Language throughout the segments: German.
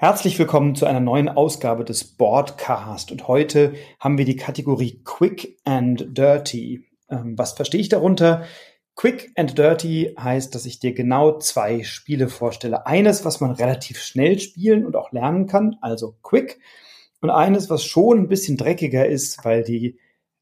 Herzlich willkommen zu einer neuen Ausgabe des Boardcast und heute haben wir die Kategorie Quick and Dirty. Ähm, was verstehe ich darunter? Quick and Dirty heißt, dass ich dir genau zwei Spiele vorstelle. Eines, was man relativ schnell spielen und auch lernen kann, also Quick. Und eines, was schon ein bisschen dreckiger ist, weil die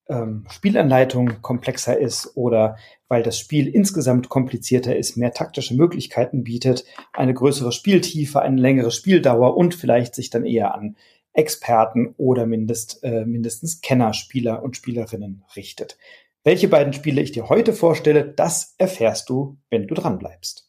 ähm, Spielanleitung komplexer ist oder weil das Spiel insgesamt komplizierter ist, mehr taktische Möglichkeiten bietet, eine größere Spieltiefe, eine längere Spieldauer und vielleicht sich dann eher an Experten oder mindest, äh, mindestens Kennerspieler und Spielerinnen richtet. Welche beiden Spiele ich dir heute vorstelle, das erfährst du, wenn du dran bleibst.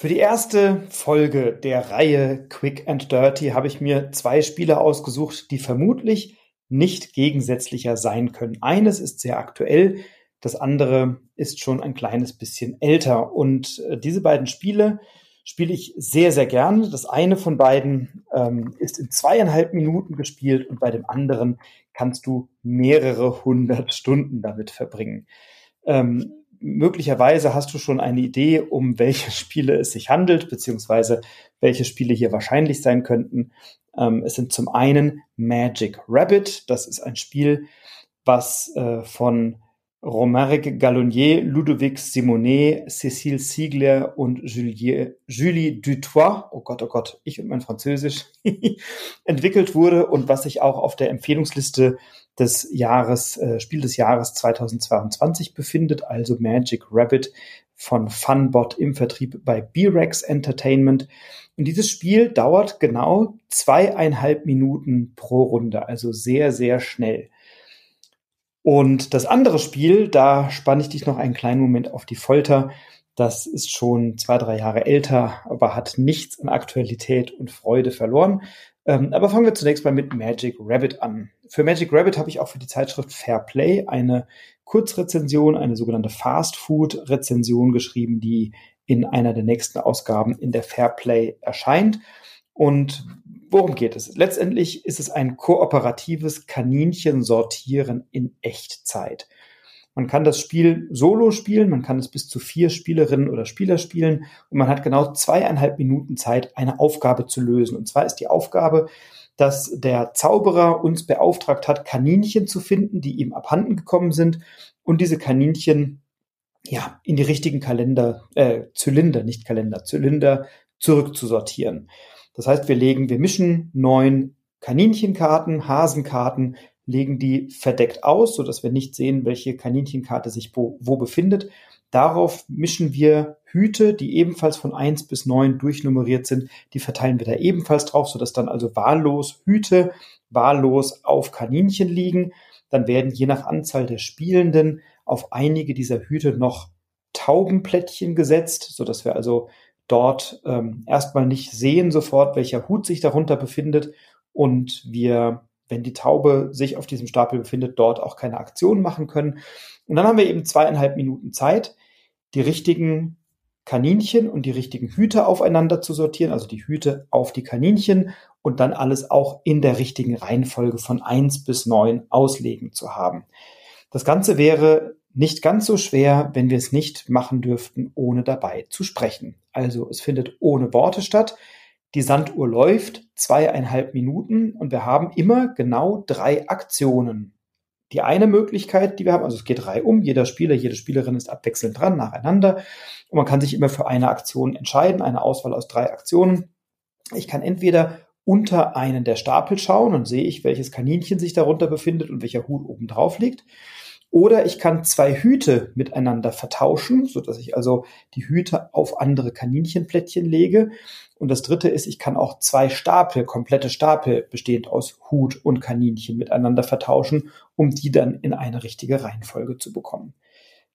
Für die erste Folge der Reihe Quick and Dirty habe ich mir zwei Spiele ausgesucht, die vermutlich nicht gegensätzlicher sein können. Eines ist sehr aktuell, das andere ist schon ein kleines bisschen älter. Und äh, diese beiden Spiele spiele ich sehr, sehr gern. Das eine von beiden ähm, ist in zweieinhalb Minuten gespielt und bei dem anderen kannst du mehrere hundert Stunden damit verbringen. Ähm, möglicherweise hast du schon eine Idee, um welche Spiele es sich handelt, beziehungsweise welche Spiele hier wahrscheinlich sein könnten. Ähm, es sind zum einen Magic Rabbit. Das ist ein Spiel, was äh, von Romaric Gallonier, Ludovic Simonet, Cécile Siegler und Julie, Julie Dutois, oh Gott, oh Gott, ich und mein Französisch, entwickelt wurde und was sich auch auf der Empfehlungsliste des Jahres, äh, Spiel des Jahres 2022 befindet, also Magic Rabbit von Funbot im Vertrieb bei B-Rex Entertainment. Und dieses Spiel dauert genau zweieinhalb Minuten pro Runde, also sehr, sehr schnell. Und das andere Spiel, da spanne ich dich noch einen kleinen Moment auf die Folter. Das ist schon zwei, drei Jahre älter, aber hat nichts an Aktualität und Freude verloren. Ähm, aber fangen wir zunächst mal mit Magic Rabbit an. Für Magic Rabbit habe ich auch für die Zeitschrift Fair Play eine Kurzrezension, eine sogenannte Fast Food Rezension geschrieben, die in einer der nächsten Ausgaben in der Fair Play erscheint. Und worum geht es? Letztendlich ist es ein kooperatives Kaninchen-Sortieren in Echtzeit. Man kann das Spiel solo spielen, man kann es bis zu vier Spielerinnen oder Spieler spielen und man hat genau zweieinhalb Minuten Zeit, eine Aufgabe zu lösen. Und zwar ist die Aufgabe, dass der Zauberer uns beauftragt hat, Kaninchen zu finden, die ihm abhanden gekommen sind und diese Kaninchen ja in die richtigen Kalender, äh, Zylinder, nicht Kalender, Zylinder zurückzusortieren. Das heißt, wir legen, wir mischen neun Kaninchenkarten, Hasenkarten, legen die verdeckt aus, so dass wir nicht sehen, welche Kaninchenkarte sich wo, wo befindet. Darauf mischen wir Hüte, die ebenfalls von eins bis neun durchnummeriert sind. Die verteilen wir da ebenfalls drauf, sodass dann also wahllos Hüte wahllos auf Kaninchen liegen. Dann werden je nach Anzahl der Spielenden auf einige dieser Hüte noch Taubenplättchen gesetzt, sodass wir also dort ähm, erstmal nicht sehen sofort, welcher Hut sich darunter befindet und wir, wenn die Taube sich auf diesem Stapel befindet, dort auch keine Aktion machen können. Und dann haben wir eben zweieinhalb Minuten Zeit, die richtigen Kaninchen und die richtigen Hüte aufeinander zu sortieren, also die Hüte auf die Kaninchen und dann alles auch in der richtigen Reihenfolge von eins bis neun auslegen zu haben. Das Ganze wäre nicht ganz so schwer, wenn wir es nicht machen dürften, ohne dabei zu sprechen. Also es findet ohne Worte statt. Die Sanduhr läuft zweieinhalb Minuten und wir haben immer genau drei Aktionen. Die eine Möglichkeit, die wir haben, also es geht drei um, jeder Spieler, jede Spielerin ist abwechselnd dran, nacheinander. Und man kann sich immer für eine Aktion entscheiden, eine Auswahl aus drei Aktionen. Ich kann entweder unter einen der Stapel schauen und sehe ich, welches Kaninchen sich darunter befindet und welcher Hut oben drauf liegt. Oder ich kann zwei Hüte miteinander vertauschen, so dass ich also die Hüte auf andere Kaninchenplättchen lege. Und das dritte ist, ich kann auch zwei Stapel, komplette Stapel bestehend aus Hut und Kaninchen miteinander vertauschen, um die dann in eine richtige Reihenfolge zu bekommen.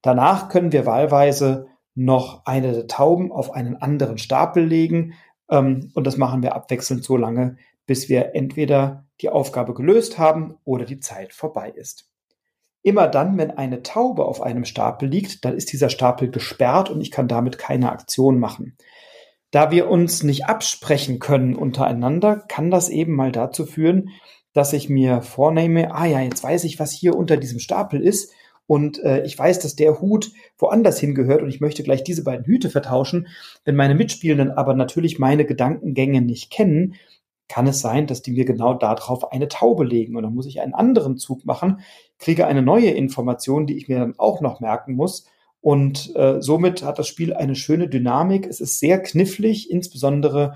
Danach können wir wahlweise noch eine der Tauben auf einen anderen Stapel legen. Ähm, und das machen wir abwechselnd so lange, bis wir entweder die Aufgabe gelöst haben oder die Zeit vorbei ist. Immer dann, wenn eine Taube auf einem Stapel liegt, dann ist dieser Stapel gesperrt und ich kann damit keine Aktion machen. Da wir uns nicht absprechen können untereinander, kann das eben mal dazu führen, dass ich mir vornehme, ah ja, jetzt weiß ich, was hier unter diesem Stapel ist. Und äh, ich weiß, dass der Hut woanders hingehört und ich möchte gleich diese beiden Hüte vertauschen. Wenn meine Mitspielenden aber natürlich meine Gedankengänge nicht kennen, kann es sein, dass die mir genau darauf eine Taube legen. Und dann muss ich einen anderen Zug machen, kriege eine neue Information, die ich mir dann auch noch merken muss und äh, somit hat das Spiel eine schöne Dynamik. Es ist sehr knifflig, insbesondere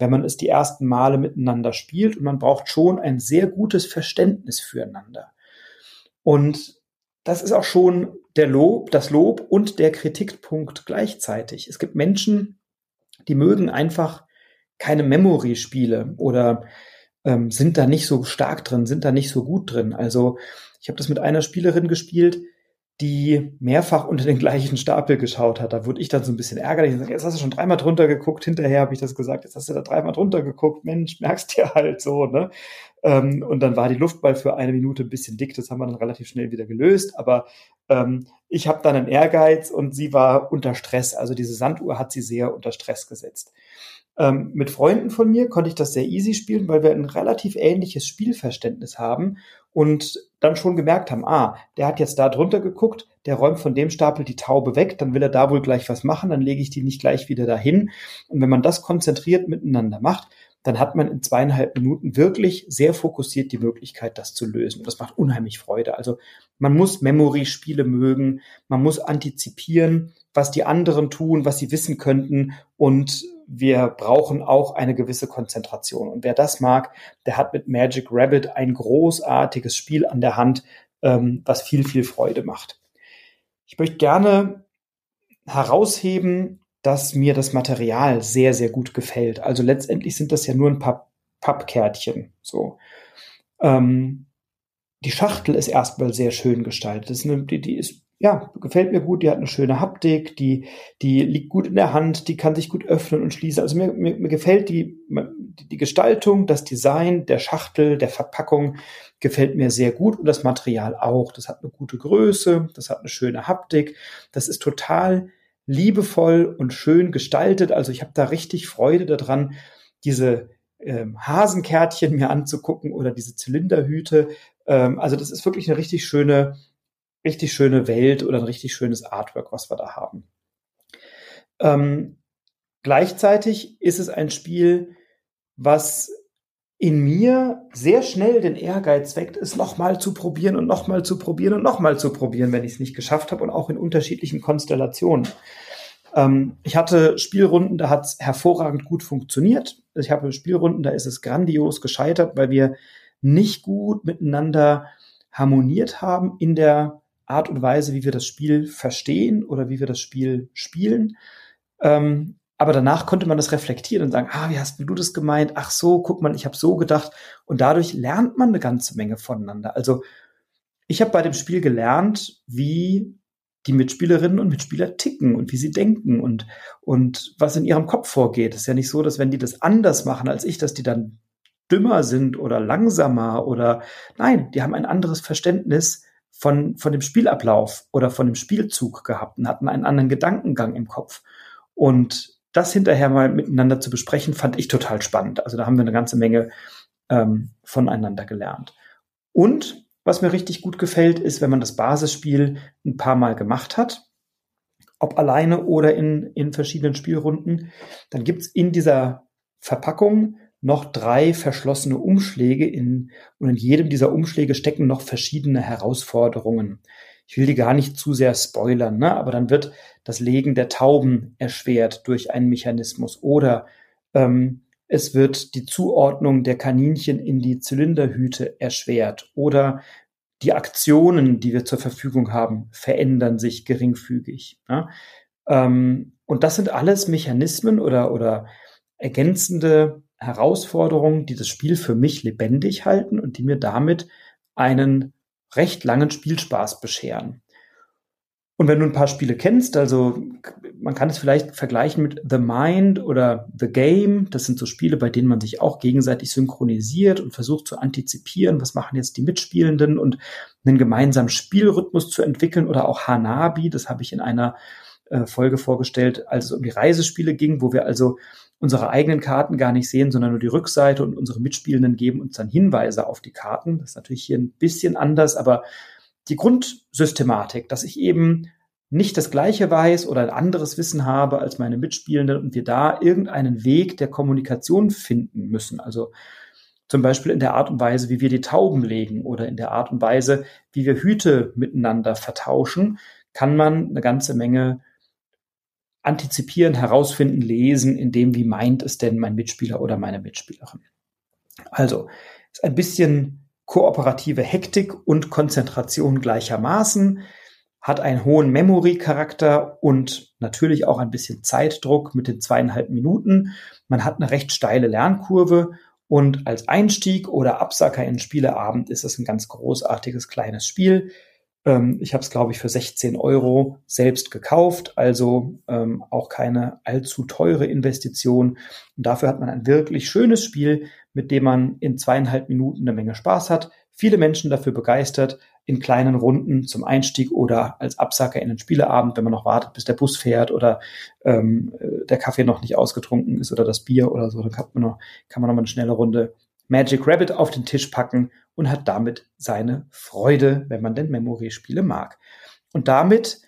wenn man es die ersten Male miteinander spielt und man braucht schon ein sehr gutes Verständnis füreinander. Und das ist auch schon der Lob, das Lob und der Kritikpunkt gleichzeitig. Es gibt Menschen, die mögen einfach keine Memory-Spiele oder ähm, sind da nicht so stark drin, sind da nicht so gut drin. Also ich habe das mit einer Spielerin gespielt, die mehrfach unter den gleichen Stapel geschaut hat. Da wurde ich dann so ein bisschen ärgerlich und gesagt, jetzt hast du schon dreimal drunter geguckt. Hinterher habe ich das gesagt, jetzt hast du da dreimal drunter geguckt. Mensch, merkst dir halt so, ne? Ähm, und dann war die Luftball für eine Minute ein bisschen dick. Das haben wir dann relativ schnell wieder gelöst. Aber ähm, ich habe dann einen Ehrgeiz und sie war unter Stress. Also diese Sanduhr hat sie sehr unter Stress gesetzt. Ähm, mit Freunden von mir konnte ich das sehr easy spielen, weil wir ein relativ ähnliches Spielverständnis haben und dann schon gemerkt haben, ah, der hat jetzt da drunter geguckt, der räumt von dem Stapel die Taube weg, dann will er da wohl gleich was machen, dann lege ich die nicht gleich wieder dahin. Und wenn man das konzentriert miteinander macht, dann hat man in zweieinhalb Minuten wirklich sehr fokussiert die Möglichkeit, das zu lösen. Und das macht unheimlich Freude. Also man muss Memory-Spiele mögen, man muss antizipieren, was die anderen tun, was sie wissen könnten und wir brauchen auch eine gewisse Konzentration. Und wer das mag, der hat mit Magic Rabbit ein großartiges Spiel an der Hand, ähm, was viel, viel Freude macht. Ich möchte gerne herausheben, dass mir das Material sehr, sehr gut gefällt. Also letztendlich sind das ja nur ein paar Pappkärtchen. So. Ähm, die Schachtel ist erstmal sehr schön gestaltet. Eine, die, die ist ja, gefällt mir gut, die hat eine schöne Haptik, die, die liegt gut in der Hand, die kann sich gut öffnen und schließen. Also mir, mir, mir gefällt die, die Gestaltung, das Design der Schachtel, der Verpackung gefällt mir sehr gut und das Material auch. Das hat eine gute Größe, das hat eine schöne Haptik, das ist total liebevoll und schön gestaltet. Also ich habe da richtig Freude daran, diese ähm, Hasenkärtchen mir anzugucken oder diese Zylinderhüte. Ähm, also das ist wirklich eine richtig schöne richtig schöne Welt oder ein richtig schönes Artwork, was wir da haben. Ähm, gleichzeitig ist es ein Spiel, was in mir sehr schnell den Ehrgeiz weckt, es nochmal zu probieren und nochmal zu probieren und nochmal zu probieren, wenn ich es nicht geschafft habe und auch in unterschiedlichen Konstellationen. Ähm, ich hatte Spielrunden, da hat es hervorragend gut funktioniert. Ich habe Spielrunden, da ist es grandios gescheitert, weil wir nicht gut miteinander harmoniert haben in der Art und Weise, wie wir das Spiel verstehen oder wie wir das Spiel spielen. Ähm, aber danach konnte man das reflektieren und sagen, ah, wie hast du das gemeint? Ach so, guck mal, ich habe so gedacht. Und dadurch lernt man eine ganze Menge voneinander. Also ich habe bei dem Spiel gelernt, wie die Mitspielerinnen und Mitspieler ticken und wie sie denken und, und was in ihrem Kopf vorgeht. Es ist ja nicht so, dass wenn die das anders machen als ich, dass die dann dümmer sind oder langsamer oder nein, die haben ein anderes Verständnis von, von dem Spielablauf oder von dem Spielzug gehabt und hatten einen anderen Gedankengang im Kopf. Und das hinterher mal miteinander zu besprechen, fand ich total spannend. Also da haben wir eine ganze Menge ähm, voneinander gelernt. Und was mir richtig gut gefällt, ist, wenn man das Basisspiel ein paar Mal gemacht hat, ob alleine oder in, in verschiedenen Spielrunden, dann gibt's in dieser Verpackung noch drei verschlossene Umschläge in, und in jedem dieser Umschläge stecken noch verschiedene Herausforderungen. Ich will die gar nicht zu sehr spoilern, ne? aber dann wird das Legen der Tauben erschwert durch einen Mechanismus oder ähm, es wird die Zuordnung der Kaninchen in die Zylinderhüte erschwert oder die Aktionen, die wir zur Verfügung haben, verändern sich geringfügig. Ne? Ähm, und das sind alles Mechanismen oder, oder ergänzende Herausforderungen, die das Spiel für mich lebendig halten und die mir damit einen recht langen Spielspaß bescheren. Und wenn du ein paar Spiele kennst, also man kann es vielleicht vergleichen mit The Mind oder The Game, das sind so Spiele, bei denen man sich auch gegenseitig synchronisiert und versucht zu antizipieren, was machen jetzt die Mitspielenden und einen gemeinsamen Spielrhythmus zu entwickeln oder auch Hanabi, das habe ich in einer äh, Folge vorgestellt, als es um die Reisespiele ging, wo wir also unsere eigenen Karten gar nicht sehen, sondern nur die Rückseite und unsere Mitspielenden geben uns dann Hinweise auf die Karten. Das ist natürlich hier ein bisschen anders, aber die Grundsystematik, dass ich eben nicht das gleiche weiß oder ein anderes Wissen habe als meine Mitspielenden und wir da irgendeinen Weg der Kommunikation finden müssen. Also zum Beispiel in der Art und Weise, wie wir die Tauben legen oder in der Art und Weise, wie wir Hüte miteinander vertauschen, kann man eine ganze Menge antizipieren, herausfinden, lesen, in dem, wie meint es denn mein Mitspieler oder meine Mitspielerin. Also, ist ein bisschen kooperative Hektik und Konzentration gleichermaßen, hat einen hohen Memory-Charakter und natürlich auch ein bisschen Zeitdruck mit den zweieinhalb Minuten. Man hat eine recht steile Lernkurve und als Einstieg oder Absacker in Spieleabend ist es ein ganz großartiges kleines Spiel. Ähm, ich habe es, glaube ich, für 16 Euro selbst gekauft, also ähm, auch keine allzu teure Investition. Und dafür hat man ein wirklich schönes Spiel, mit dem man in zweieinhalb Minuten eine Menge Spaß hat, viele Menschen dafür begeistert, in kleinen Runden zum Einstieg oder als Absacker in den Spieleabend, wenn man noch wartet, bis der Bus fährt oder ähm, der Kaffee noch nicht ausgetrunken ist oder das Bier oder so, dann kann man noch, kann man noch mal eine schnelle Runde Magic Rabbit auf den Tisch packen und hat damit seine Freude, wenn man denn Memory-Spiele mag. Und damit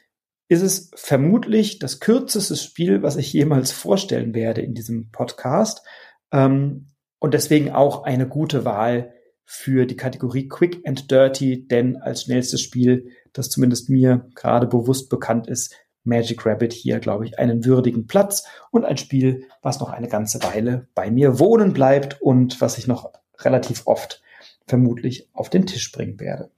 ist es vermutlich das kürzeste Spiel, was ich jemals vorstellen werde in diesem Podcast. Ähm, und deswegen auch eine gute Wahl für die Kategorie Quick and Dirty, denn als schnellstes Spiel, das zumindest mir gerade bewusst bekannt ist, Magic Rabbit hier, glaube ich, einen würdigen Platz und ein Spiel, was noch eine ganze Weile bei mir wohnen bleibt und was ich noch relativ oft vermutlich auf den Tisch bringen werde.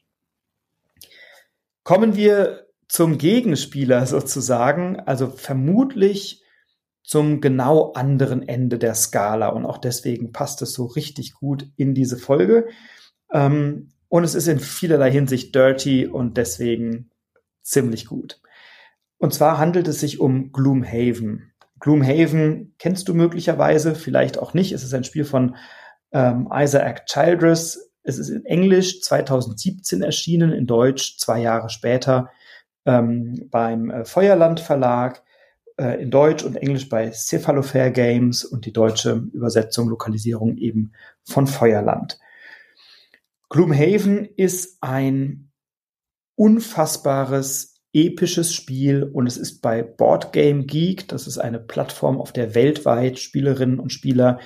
Kommen wir zum Gegenspieler sozusagen, also vermutlich zum genau anderen Ende der Skala und auch deswegen passt es so richtig gut in diese Folge. Ähm, und es ist in vielerlei Hinsicht dirty und deswegen ziemlich gut. Und zwar handelt es sich um Gloomhaven. Gloomhaven kennst du möglicherweise, vielleicht auch nicht. Es ist ein Spiel von ähm, Isaac Childress. Es ist in Englisch 2017 erschienen, in Deutsch zwei Jahre später ähm, beim äh, Feuerland Verlag, äh, in Deutsch und Englisch bei Cephalofair Games und die deutsche Übersetzung, Lokalisierung eben von Feuerland. Gloomhaven ist ein unfassbares episches Spiel und es ist bei Board Game Geek, das ist eine Plattform, auf der weltweit Spielerinnen und Spieler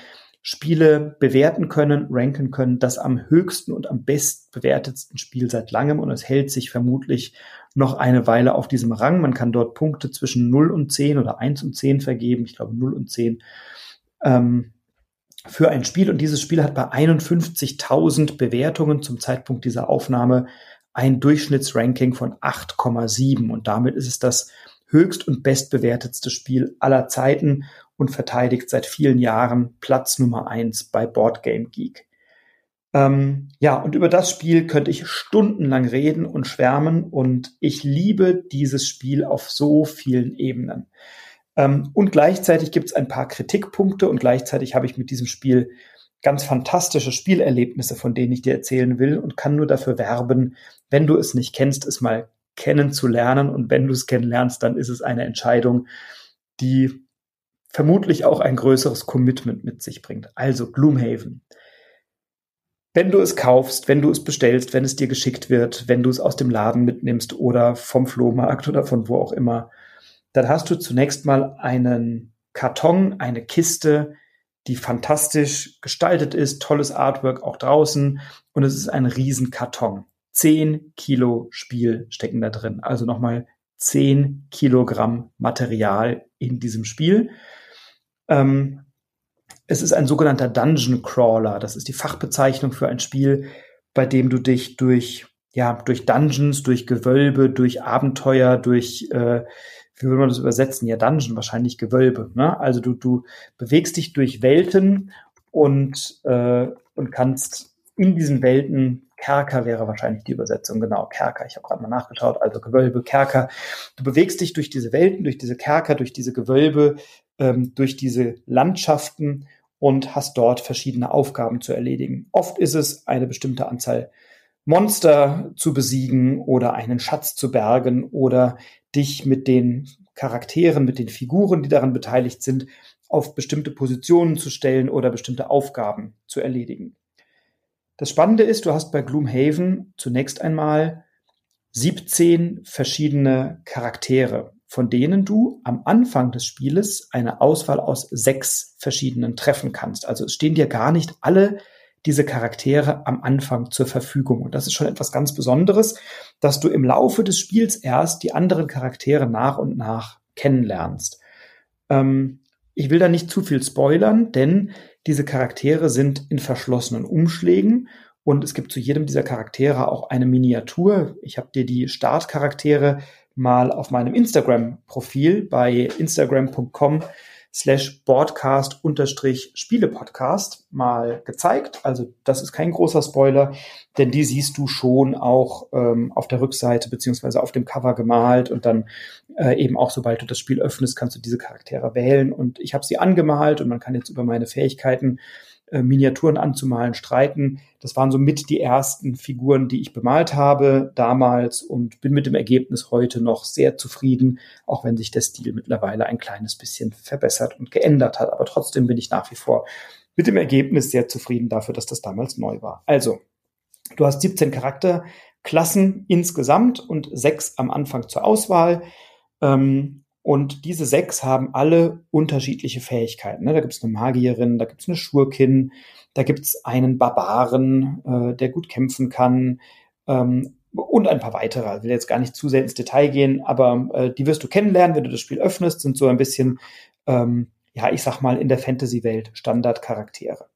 Spiele bewerten können, ranken können, das am höchsten und am best bewertetsten Spiel seit langem und es hält sich vermutlich noch eine Weile auf diesem Rang. Man kann dort Punkte zwischen 0 und 10 oder 1 und 10 vergeben, ich glaube 0 und 10 ähm, für ein Spiel und dieses Spiel hat bei 51.000 Bewertungen zum Zeitpunkt dieser Aufnahme ein Durchschnittsranking von 8,7 und damit ist es das höchst und bestbewertetste Spiel aller Zeiten und verteidigt seit vielen Jahren Platz Nummer eins bei Board Game Geek. Ähm, ja, und über das Spiel könnte ich stundenlang reden und schwärmen und ich liebe dieses Spiel auf so vielen Ebenen. Ähm, und gleichzeitig gibt es ein paar Kritikpunkte und gleichzeitig habe ich mit diesem Spiel ganz fantastische Spielerlebnisse, von denen ich dir erzählen will und kann nur dafür werben, wenn du es nicht kennst, es mal kennenzulernen. Und wenn du es kennenlernst, dann ist es eine Entscheidung, die vermutlich auch ein größeres Commitment mit sich bringt. Also Gloomhaven. Wenn du es kaufst, wenn du es bestellst, wenn es dir geschickt wird, wenn du es aus dem Laden mitnimmst oder vom Flohmarkt oder von wo auch immer, dann hast du zunächst mal einen Karton, eine Kiste, die fantastisch gestaltet ist, tolles Artwork auch draußen und es ist ein Riesenkarton. Zehn Kilo Spiel stecken da drin. Also nochmal zehn Kilogramm Material in diesem Spiel. Ähm, es ist ein sogenannter Dungeon Crawler. Das ist die Fachbezeichnung für ein Spiel, bei dem du dich durch ja durch Dungeons, durch Gewölbe, durch Abenteuer, durch äh, wie würde man das übersetzen? Ja, Dungeon, wahrscheinlich Gewölbe. Ne? Also du, du bewegst dich durch Welten und, äh, und kannst in diesen Welten, Kerker wäre wahrscheinlich die Übersetzung, genau, Kerker, ich habe gerade mal nachgeschaut, also Gewölbe, Kerker. Du bewegst dich durch diese Welten, durch diese Kerker, durch diese Gewölbe, ähm, durch diese Landschaften und hast dort verschiedene Aufgaben zu erledigen. Oft ist es eine bestimmte Anzahl Monster zu besiegen oder einen Schatz zu bergen oder dich mit den Charakteren, mit den Figuren, die daran beteiligt sind, auf bestimmte Positionen zu stellen oder bestimmte Aufgaben zu erledigen. Das Spannende ist, du hast bei Gloomhaven zunächst einmal 17 verschiedene Charaktere, von denen du am Anfang des Spieles eine Auswahl aus sechs verschiedenen treffen kannst. Also es stehen dir gar nicht alle diese Charaktere am Anfang zur Verfügung. Und das ist schon etwas ganz Besonderes, dass du im Laufe des Spiels erst die anderen Charaktere nach und nach kennenlernst. Ähm, ich will da nicht zu viel spoilern, denn diese Charaktere sind in verschlossenen Umschlägen und es gibt zu jedem dieser Charaktere auch eine Miniatur. Ich habe dir die Startcharaktere mal auf meinem Instagram-Profil bei instagram.com slash broadcast unterstrich Spielepodcast mal gezeigt. Also das ist kein großer Spoiler, denn die siehst du schon auch ähm, auf der Rückseite beziehungsweise auf dem Cover gemalt und dann äh, eben auch, sobald du das Spiel öffnest, kannst du diese Charaktere wählen und ich habe sie angemalt und man kann jetzt über meine Fähigkeiten äh, Miniaturen anzumalen, streiten. Das waren so mit die ersten Figuren, die ich bemalt habe damals und bin mit dem Ergebnis heute noch sehr zufrieden, auch wenn sich der Stil mittlerweile ein kleines bisschen verbessert und geändert hat. Aber trotzdem bin ich nach wie vor mit dem Ergebnis sehr zufrieden dafür, dass das damals neu war. Also, du hast 17 Charakterklassen insgesamt und sechs am Anfang zur Auswahl. Ähm, und diese sechs haben alle unterschiedliche Fähigkeiten. Ne? Da gibt es eine Magierin, da gibt es eine Schurkin, da gibt es einen Barbaren, äh, der gut kämpfen kann ähm, und ein paar weitere. Ich will jetzt gar nicht zu sehr ins Detail gehen, aber äh, die wirst du kennenlernen, wenn du das Spiel öffnest, sind so ein bisschen, ähm, ja, ich sag mal, in der Fantasy-Welt Standardcharaktere.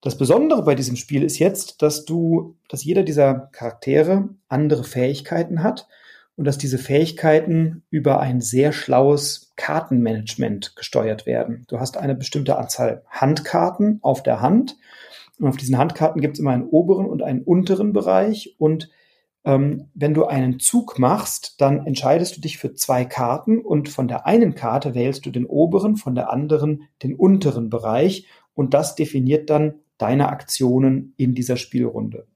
Das Besondere bei diesem Spiel ist jetzt, dass du, dass jeder dieser Charaktere andere Fähigkeiten hat und dass diese Fähigkeiten über ein sehr schlaues Kartenmanagement gesteuert werden. Du hast eine bestimmte Anzahl Handkarten auf der Hand und auf diesen Handkarten gibt es immer einen oberen und einen unteren Bereich und ähm, wenn du einen Zug machst, dann entscheidest du dich für zwei Karten und von der einen Karte wählst du den oberen, von der anderen den unteren Bereich und das definiert dann deine Aktionen in dieser Spielrunde.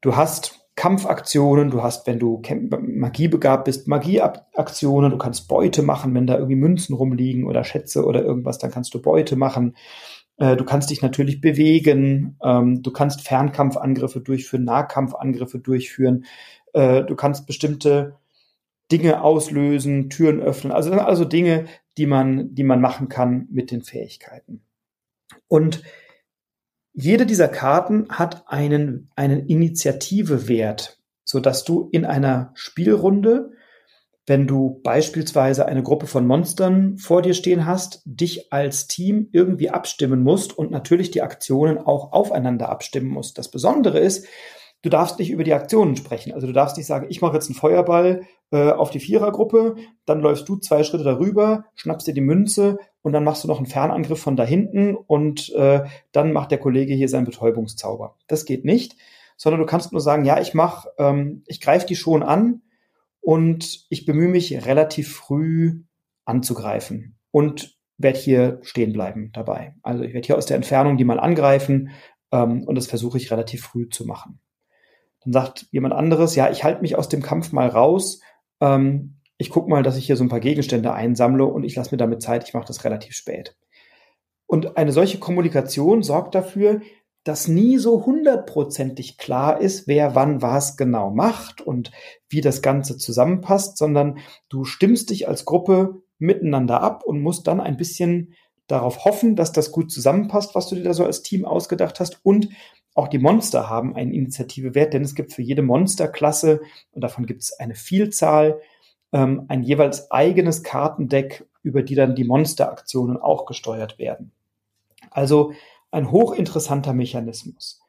Du hast Kampfaktionen, du hast, wenn du magiebegabt bist, Magieaktionen, du kannst Beute machen, wenn da irgendwie Münzen rumliegen oder Schätze oder irgendwas, dann kannst du Beute machen. Äh, du kannst dich natürlich bewegen, ähm, du kannst Fernkampfangriffe durchführen, Nahkampfangriffe durchführen, äh, du kannst bestimmte Dinge auslösen, Türen öffnen, also also Dinge, die man, die man machen kann mit den Fähigkeiten. Und jede dieser Karten hat einen, einen Initiativewert, so dass du in einer Spielrunde, wenn du beispielsweise eine Gruppe von Monstern vor dir stehen hast, dich als Team irgendwie abstimmen musst und natürlich die Aktionen auch aufeinander abstimmen musst. Das Besondere ist, du darfst nicht über die Aktionen sprechen. Also du darfst nicht sagen, ich mache jetzt einen Feuerball äh, auf die Vierergruppe, dann läufst du zwei Schritte darüber, schnappst dir die Münze und dann machst du noch einen Fernangriff von da hinten und äh, dann macht der Kollege hier seinen Betäubungszauber. Das geht nicht, sondern du kannst nur sagen, ja, ich mach, ähm, ich greife die schon an und ich bemühe mich relativ früh anzugreifen und werde hier stehen bleiben dabei. Also ich werde hier aus der Entfernung die mal angreifen ähm, und das versuche ich relativ früh zu machen. Dann sagt jemand anderes, ja, ich halte mich aus dem Kampf mal raus. Ähm, ich gucke mal, dass ich hier so ein paar Gegenstände einsammle und ich lasse mir damit Zeit, ich mache das relativ spät. Und eine solche Kommunikation sorgt dafür, dass nie so hundertprozentig klar ist, wer wann was genau macht und wie das Ganze zusammenpasst, sondern du stimmst dich als Gruppe miteinander ab und musst dann ein bisschen darauf hoffen, dass das gut zusammenpasst, was du dir da so als Team ausgedacht hast und auch die Monster haben einen Initiativewert, denn es gibt für jede Monsterklasse, und davon gibt es eine Vielzahl, ähm, ein jeweils eigenes Kartendeck, über die dann die Monsteraktionen auch gesteuert werden. Also ein hochinteressanter Mechanismus.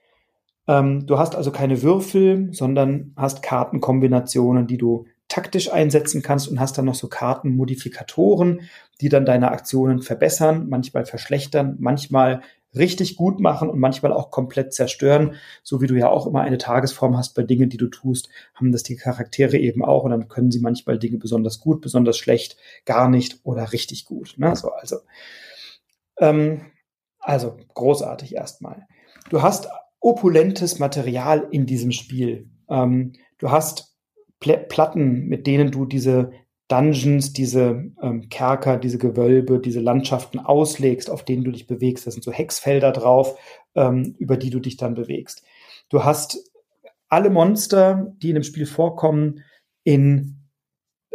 Ähm, du hast also keine Würfel, sondern hast Kartenkombinationen, die du taktisch einsetzen kannst und hast dann noch so Kartenmodifikatoren, die dann deine Aktionen verbessern, manchmal verschlechtern, manchmal richtig gut machen und manchmal auch komplett zerstören. So wie du ja auch immer eine Tagesform hast bei Dingen, die du tust, haben das die Charaktere eben auch und dann können sie manchmal Dinge besonders gut, besonders schlecht, gar nicht oder richtig gut. Ne? So, also, ähm, also großartig erstmal. Du hast opulentes Material in diesem Spiel. Ähm, du hast Pl Platten, mit denen du diese Dungeons, diese ähm, Kerker, diese Gewölbe, diese Landschaften auslegst, auf denen du dich bewegst. Da sind so Hexfelder drauf, ähm, über die du dich dann bewegst. Du hast alle Monster, die in dem Spiel vorkommen, in,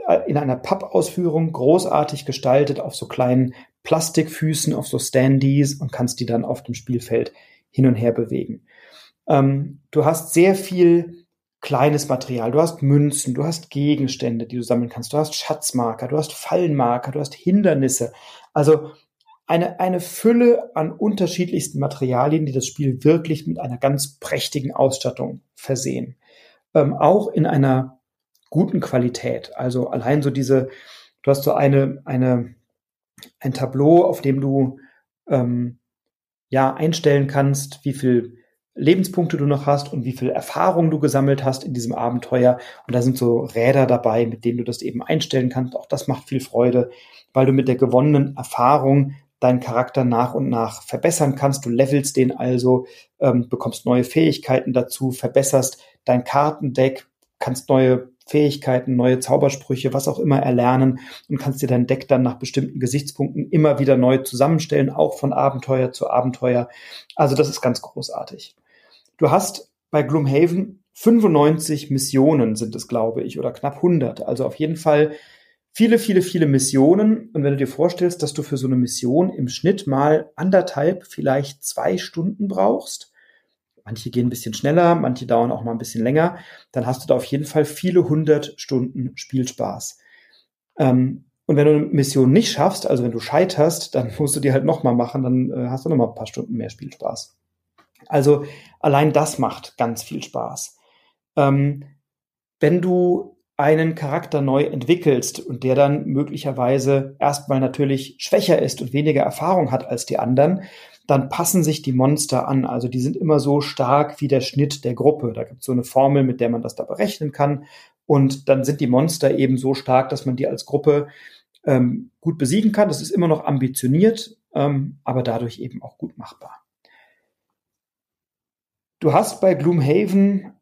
äh, in einer Pappausführung großartig gestaltet auf so kleinen Plastikfüßen, auf so Standees und kannst die dann auf dem Spielfeld hin und her bewegen. Ähm, du hast sehr viel kleines Material. Du hast Münzen, du hast Gegenstände, die du sammeln kannst. Du hast Schatzmarker, du hast Fallenmarker, du hast Hindernisse. Also eine, eine Fülle an unterschiedlichsten Materialien, die das Spiel wirklich mit einer ganz prächtigen Ausstattung versehen. Ähm, auch in einer guten Qualität. Also allein so diese, du hast so eine, eine, ein Tableau, auf dem du ähm, ja einstellen kannst, wie viel Lebenspunkte du noch hast und wie viel Erfahrung du gesammelt hast in diesem Abenteuer. Und da sind so Räder dabei, mit denen du das eben einstellen kannst. Auch das macht viel Freude, weil du mit der gewonnenen Erfahrung deinen Charakter nach und nach verbessern kannst. Du levelst den also, ähm, bekommst neue Fähigkeiten dazu, verbesserst dein Kartendeck, kannst neue Fähigkeiten, neue Zaubersprüche, was auch immer erlernen und kannst dir dein Deck dann nach bestimmten Gesichtspunkten immer wieder neu zusammenstellen, auch von Abenteuer zu Abenteuer. Also das ist ganz großartig. Du hast bei Gloomhaven 95 Missionen sind es, glaube ich, oder knapp 100. Also auf jeden Fall viele, viele, viele Missionen. Und wenn du dir vorstellst, dass du für so eine Mission im Schnitt mal anderthalb, vielleicht zwei Stunden brauchst, manche gehen ein bisschen schneller, manche dauern auch mal ein bisschen länger, dann hast du da auf jeden Fall viele hundert Stunden Spielspaß. Ähm, und wenn du eine Mission nicht schaffst, also wenn du scheiterst, dann musst du die halt nochmal machen, dann äh, hast du nochmal ein paar Stunden mehr Spielspaß. Also allein das macht ganz viel Spaß. Ähm, wenn du einen Charakter neu entwickelst und der dann möglicherweise erstmal natürlich schwächer ist und weniger Erfahrung hat als die anderen, dann passen sich die Monster an. Also die sind immer so stark wie der Schnitt der Gruppe. Da gibt es so eine Formel, mit der man das da berechnen kann. Und dann sind die Monster eben so stark, dass man die als Gruppe ähm, gut besiegen kann. Das ist immer noch ambitioniert, ähm, aber dadurch eben auch gut machbar. Du hast bei Gloomhaven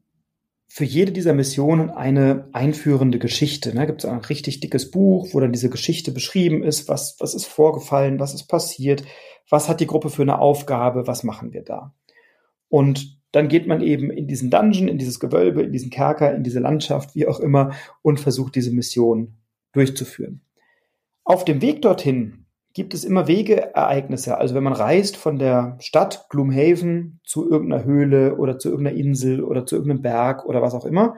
für jede dieser Missionen eine einführende Geschichte. Da ne? gibt es ein richtig dickes Buch, wo dann diese Geschichte beschrieben ist, was, was ist vorgefallen, was ist passiert, was hat die Gruppe für eine Aufgabe, was machen wir da. Und dann geht man eben in diesen Dungeon, in dieses Gewölbe, in diesen Kerker, in diese Landschaft, wie auch immer, und versucht diese Mission durchzuführen. Auf dem Weg dorthin gibt es immer Wegeereignisse. Also wenn man reist von der Stadt Gloomhaven zu irgendeiner Höhle oder zu irgendeiner Insel oder zu irgendeinem Berg oder was auch immer,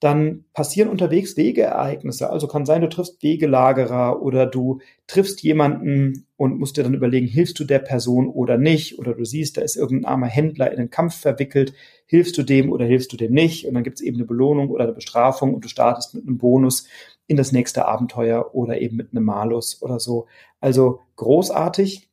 dann passieren unterwegs Wegeereignisse. Also kann sein, du triffst Wegelagerer oder du triffst jemanden und musst dir dann überlegen, hilfst du der Person oder nicht? Oder du siehst, da ist irgendein armer Händler in den Kampf verwickelt, hilfst du dem oder hilfst du dem nicht? Und dann gibt es eben eine Belohnung oder eine Bestrafung und du startest mit einem Bonus in das nächste Abenteuer oder eben mit einem Malus oder so. Also großartig.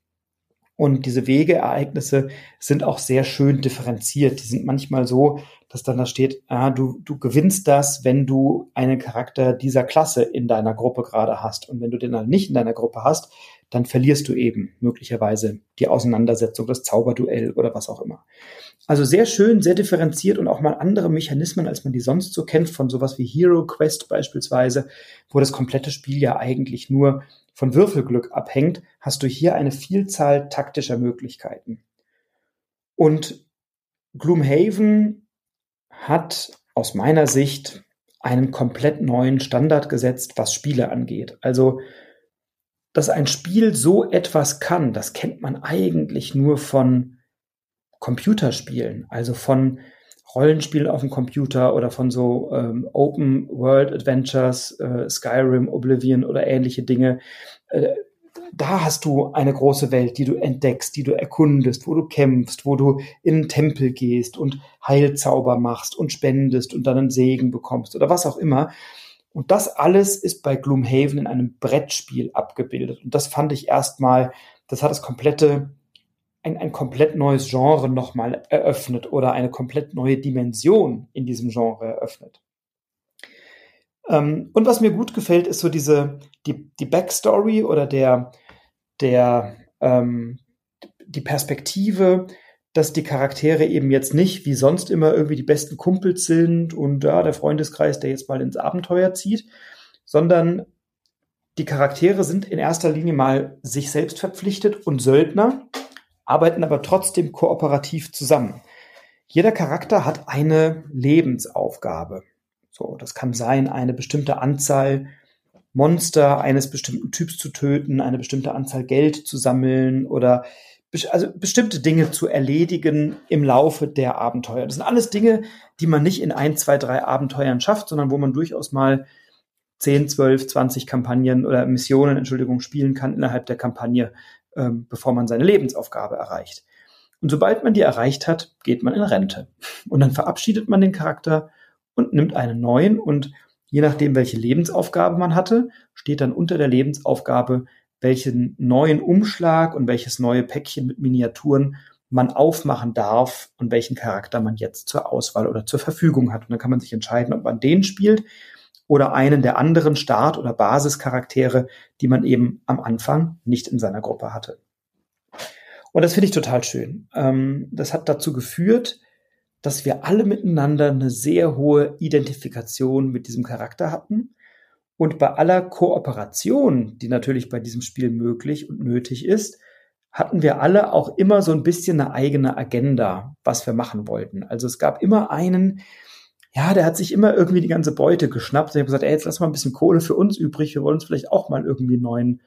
Und diese Wegeereignisse sind auch sehr schön differenziert. Die sind manchmal so, dass dann da steht, ah, du, du gewinnst das, wenn du einen Charakter dieser Klasse in deiner Gruppe gerade hast. Und wenn du den dann nicht in deiner Gruppe hast, dann verlierst du eben möglicherweise die Auseinandersetzung, das Zauberduell oder was auch immer. Also sehr schön, sehr differenziert und auch mal andere Mechanismen, als man die sonst so kennt, von sowas wie Hero Quest beispielsweise, wo das komplette Spiel ja eigentlich nur von Würfelglück abhängt, hast du hier eine Vielzahl taktischer Möglichkeiten. Und Gloomhaven hat aus meiner Sicht einen komplett neuen Standard gesetzt, was Spiele angeht. Also, dass ein Spiel so etwas kann, das kennt man eigentlich nur von Computerspielen, also von Rollenspielen auf dem Computer oder von so ähm, Open World Adventures, äh, Skyrim, Oblivion oder ähnliche Dinge. Äh, da hast du eine große Welt, die du entdeckst, die du erkundest, wo du kämpfst, wo du in einen Tempel gehst und Heilzauber machst und spendest und dann einen Segen bekommst oder was auch immer. Und das alles ist bei Gloomhaven in einem Brettspiel abgebildet. Und das fand ich erstmal, das hat das komplette ein, ein komplett neues Genre nochmal eröffnet oder eine komplett neue Dimension in diesem Genre eröffnet. Ähm, und was mir gut gefällt, ist so diese, die, die Backstory oder der, der, ähm, die Perspektive, dass die Charaktere eben jetzt nicht wie sonst immer irgendwie die besten Kumpels sind und ja, der Freundeskreis, der jetzt mal ins Abenteuer zieht, sondern die Charaktere sind in erster Linie mal sich selbst verpflichtet und Söldner, arbeiten aber trotzdem kooperativ zusammen. Jeder Charakter hat eine Lebensaufgabe. So, das kann sein, eine bestimmte Anzahl Monster eines bestimmten Typs zu töten, eine bestimmte Anzahl Geld zu sammeln oder also bestimmte Dinge zu erledigen im Laufe der Abenteuer. Das sind alles Dinge, die man nicht in ein, zwei, drei Abenteuern schafft, sondern wo man durchaus mal 10, 12, 20 Kampagnen oder Missionen, Entschuldigung, spielen kann innerhalb der Kampagne, ähm, bevor man seine Lebensaufgabe erreicht. Und sobald man die erreicht hat, geht man in Rente. Und dann verabschiedet man den Charakter und nimmt einen neuen und je nachdem, welche Lebensaufgabe man hatte, steht dann unter der Lebensaufgabe, welchen neuen Umschlag und welches neue Päckchen mit Miniaturen man aufmachen darf und welchen Charakter man jetzt zur Auswahl oder zur Verfügung hat. Und dann kann man sich entscheiden, ob man den spielt oder einen der anderen Start- oder Basischaraktere, die man eben am Anfang nicht in seiner Gruppe hatte. Und das finde ich total schön. Ähm, das hat dazu geführt, dass wir alle miteinander eine sehr hohe Identifikation mit diesem Charakter hatten. Und bei aller Kooperation, die natürlich bei diesem Spiel möglich und nötig ist, hatten wir alle auch immer so ein bisschen eine eigene Agenda, was wir machen wollten. Also es gab immer einen, ja, der hat sich immer irgendwie die ganze Beute geschnappt. Ich habe gesagt, ey, jetzt lass mal ein bisschen Kohle für uns übrig. Wir wollen uns vielleicht auch mal irgendwie neuen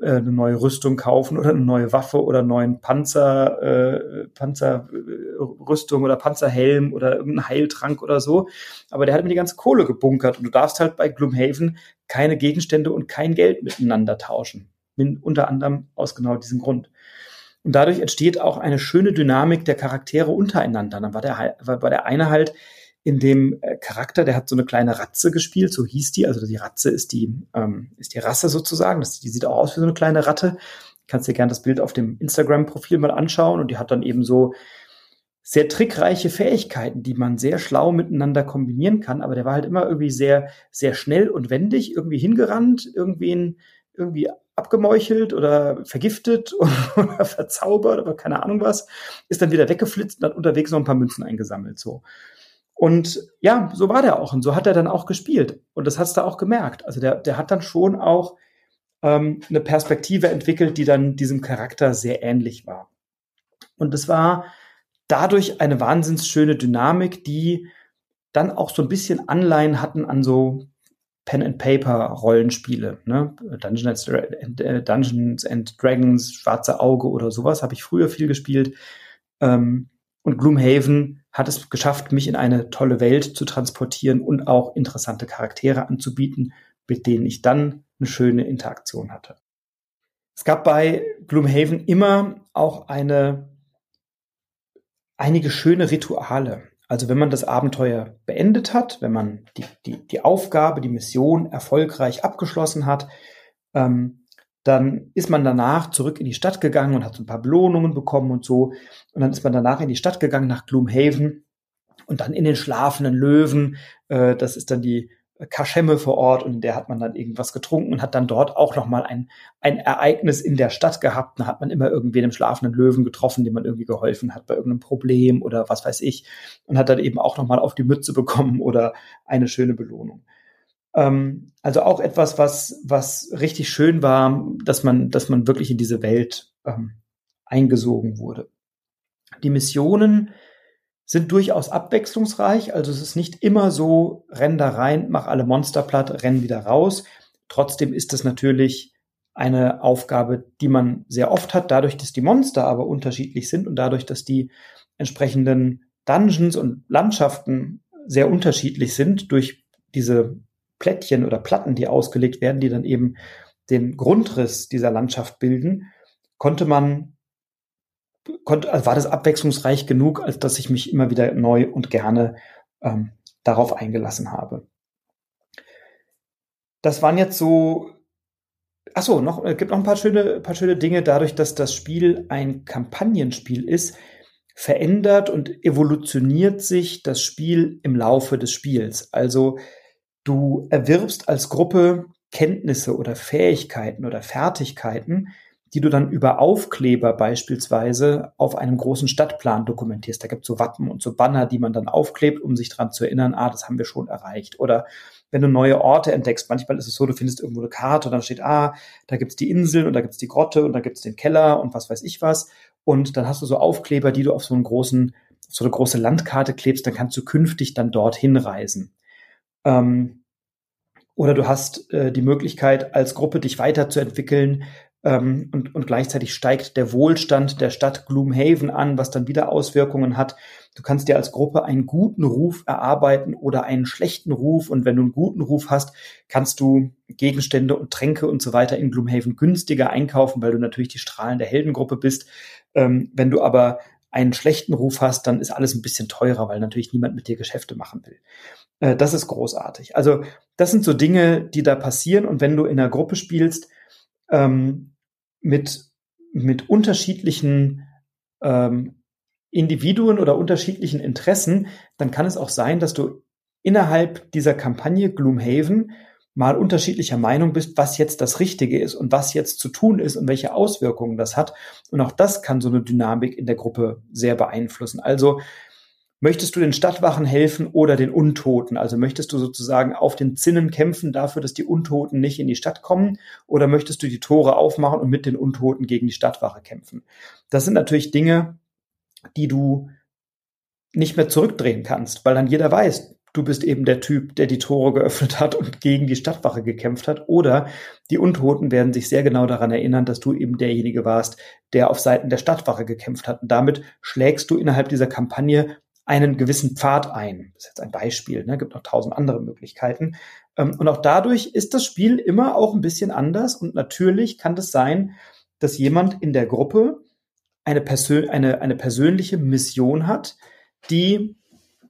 äh, eine neue Rüstung kaufen oder eine neue Waffe oder einen neuen Panzer, äh, Panzerrüstung oder Panzerhelm oder irgendeinen Heiltrank oder so. Aber der hat mir die ganze Kohle gebunkert und du darfst halt bei Gloomhaven keine Gegenstände und kein Geld miteinander tauschen. Min, unter anderem aus genau diesem Grund. Und dadurch entsteht auch eine schöne Dynamik der Charaktere untereinander. Dann war der, war der eine halt in dem äh, Charakter, der hat so eine kleine Ratze gespielt, so hieß die. Also die Ratze ist die, ähm, ist die Rasse sozusagen. Das, die sieht auch aus wie so eine kleine Ratte. Kannst dir gerne das Bild auf dem Instagram-Profil mal anschauen. Und die hat dann eben so sehr trickreiche Fähigkeiten, die man sehr schlau miteinander kombinieren kann. Aber der war halt immer irgendwie sehr, sehr schnell und wendig, irgendwie hingerannt, irgendwen, irgendwie abgemeuchelt oder vergiftet oder verzaubert oder keine Ahnung was, ist dann wieder weggeflitzt und hat unterwegs noch ein paar Münzen eingesammelt, so. Und ja, so war der auch und so hat er dann auch gespielt. Und das hast du auch gemerkt. Also der, der hat dann schon auch ähm, eine Perspektive entwickelt, die dann diesem Charakter sehr ähnlich war. Und es war dadurch eine wahnsinns schöne Dynamik, die dann auch so ein bisschen Anleihen hatten an so Pen and Paper Rollenspiele, ne? Dungeons, and, äh, Dungeons and Dragons, Schwarze Auge oder sowas habe ich früher viel gespielt. Ähm, und Gloomhaven hat es geschafft, mich in eine tolle Welt zu transportieren und auch interessante Charaktere anzubieten, mit denen ich dann eine schöne Interaktion hatte. Es gab bei Gloomhaven immer auch eine, einige schöne Rituale. Also wenn man das Abenteuer beendet hat, wenn man die, die, die Aufgabe, die Mission erfolgreich abgeschlossen hat, ähm, dann ist man danach zurück in die Stadt gegangen und hat so ein paar Belohnungen bekommen und so. Und dann ist man danach in die Stadt gegangen nach Gloomhaven und dann in den schlafenden Löwen. Äh, das ist dann die Kaschemme vor Ort und in der hat man dann irgendwas getrunken und hat dann dort auch nochmal ein, ein Ereignis in der Stadt gehabt. Da hat man immer irgendwen im schlafenden Löwen getroffen, dem man irgendwie geholfen hat bei irgendeinem Problem oder was weiß ich und hat dann eben auch nochmal auf die Mütze bekommen oder eine schöne Belohnung. Ähm, also auch etwas, was, was richtig schön war, dass man, dass man wirklich in diese Welt ähm, eingesogen wurde. Die Missionen sind durchaus abwechslungsreich, also es ist nicht immer so, renn da rein, mach alle Monster platt, renn wieder raus. Trotzdem ist es natürlich eine Aufgabe, die man sehr oft hat, dadurch, dass die Monster aber unterschiedlich sind und dadurch, dass die entsprechenden Dungeons und Landschaften sehr unterschiedlich sind durch diese Plättchen oder Platten, die ausgelegt werden, die dann eben den Grundriss dieser Landschaft bilden, konnte man, konnte, also war das abwechslungsreich genug, als dass ich mich immer wieder neu und gerne ähm, darauf eingelassen habe. Das waren jetzt so, ach so, noch, es gibt noch ein paar schöne, paar schöne Dinge dadurch, dass das Spiel ein Kampagnenspiel ist, verändert und evolutioniert sich das Spiel im Laufe des Spiels. Also Du erwirbst als Gruppe Kenntnisse oder Fähigkeiten oder Fertigkeiten, die du dann über Aufkleber beispielsweise auf einem großen Stadtplan dokumentierst. Da gibt es so Wappen und so Banner, die man dann aufklebt, um sich dran zu erinnern, ah, das haben wir schon erreicht. Oder wenn du neue Orte entdeckst, manchmal ist es so, du findest irgendwo eine Karte und dann steht, ah, da gibt's die Inseln und da gibt's die Grotte und da gibt's den Keller und was weiß ich was. Und dann hast du so Aufkleber, die du auf so einen großen, so eine große Landkarte klebst, dann kannst du künftig dann dorthin reisen. Ähm, oder du hast äh, die Möglichkeit, als Gruppe dich weiterzuentwickeln ähm, und, und gleichzeitig steigt der Wohlstand der Stadt Gloomhaven an, was dann wieder Auswirkungen hat. Du kannst dir als Gruppe einen guten Ruf erarbeiten oder einen schlechten Ruf. Und wenn du einen guten Ruf hast, kannst du Gegenstände und Tränke und so weiter in Gloomhaven günstiger einkaufen, weil du natürlich die strahlende Heldengruppe bist. Ähm, wenn du aber einen schlechten Ruf hast, dann ist alles ein bisschen teurer, weil natürlich niemand mit dir Geschäfte machen will. Äh, das ist großartig. Also das sind so Dinge, die da passieren. Und wenn du in einer Gruppe spielst ähm, mit, mit unterschiedlichen ähm, Individuen oder unterschiedlichen Interessen, dann kann es auch sein, dass du innerhalb dieser Kampagne Gloomhaven mal unterschiedlicher Meinung bist, was jetzt das Richtige ist und was jetzt zu tun ist und welche Auswirkungen das hat. Und auch das kann so eine Dynamik in der Gruppe sehr beeinflussen. Also Möchtest du den Stadtwachen helfen oder den Untoten? Also möchtest du sozusagen auf den Zinnen kämpfen dafür, dass die Untoten nicht in die Stadt kommen? Oder möchtest du die Tore aufmachen und mit den Untoten gegen die Stadtwache kämpfen? Das sind natürlich Dinge, die du nicht mehr zurückdrehen kannst, weil dann jeder weiß, du bist eben der Typ, der die Tore geöffnet hat und gegen die Stadtwache gekämpft hat. Oder die Untoten werden sich sehr genau daran erinnern, dass du eben derjenige warst, der auf Seiten der Stadtwache gekämpft hat. Und damit schlägst du innerhalb dieser Kampagne einen gewissen Pfad ein. Das ist jetzt ein Beispiel, ne? gibt noch tausend andere Möglichkeiten. Ähm, und auch dadurch ist das Spiel immer auch ein bisschen anders. Und natürlich kann das sein, dass jemand in der Gruppe eine, Persön eine, eine persönliche Mission hat, die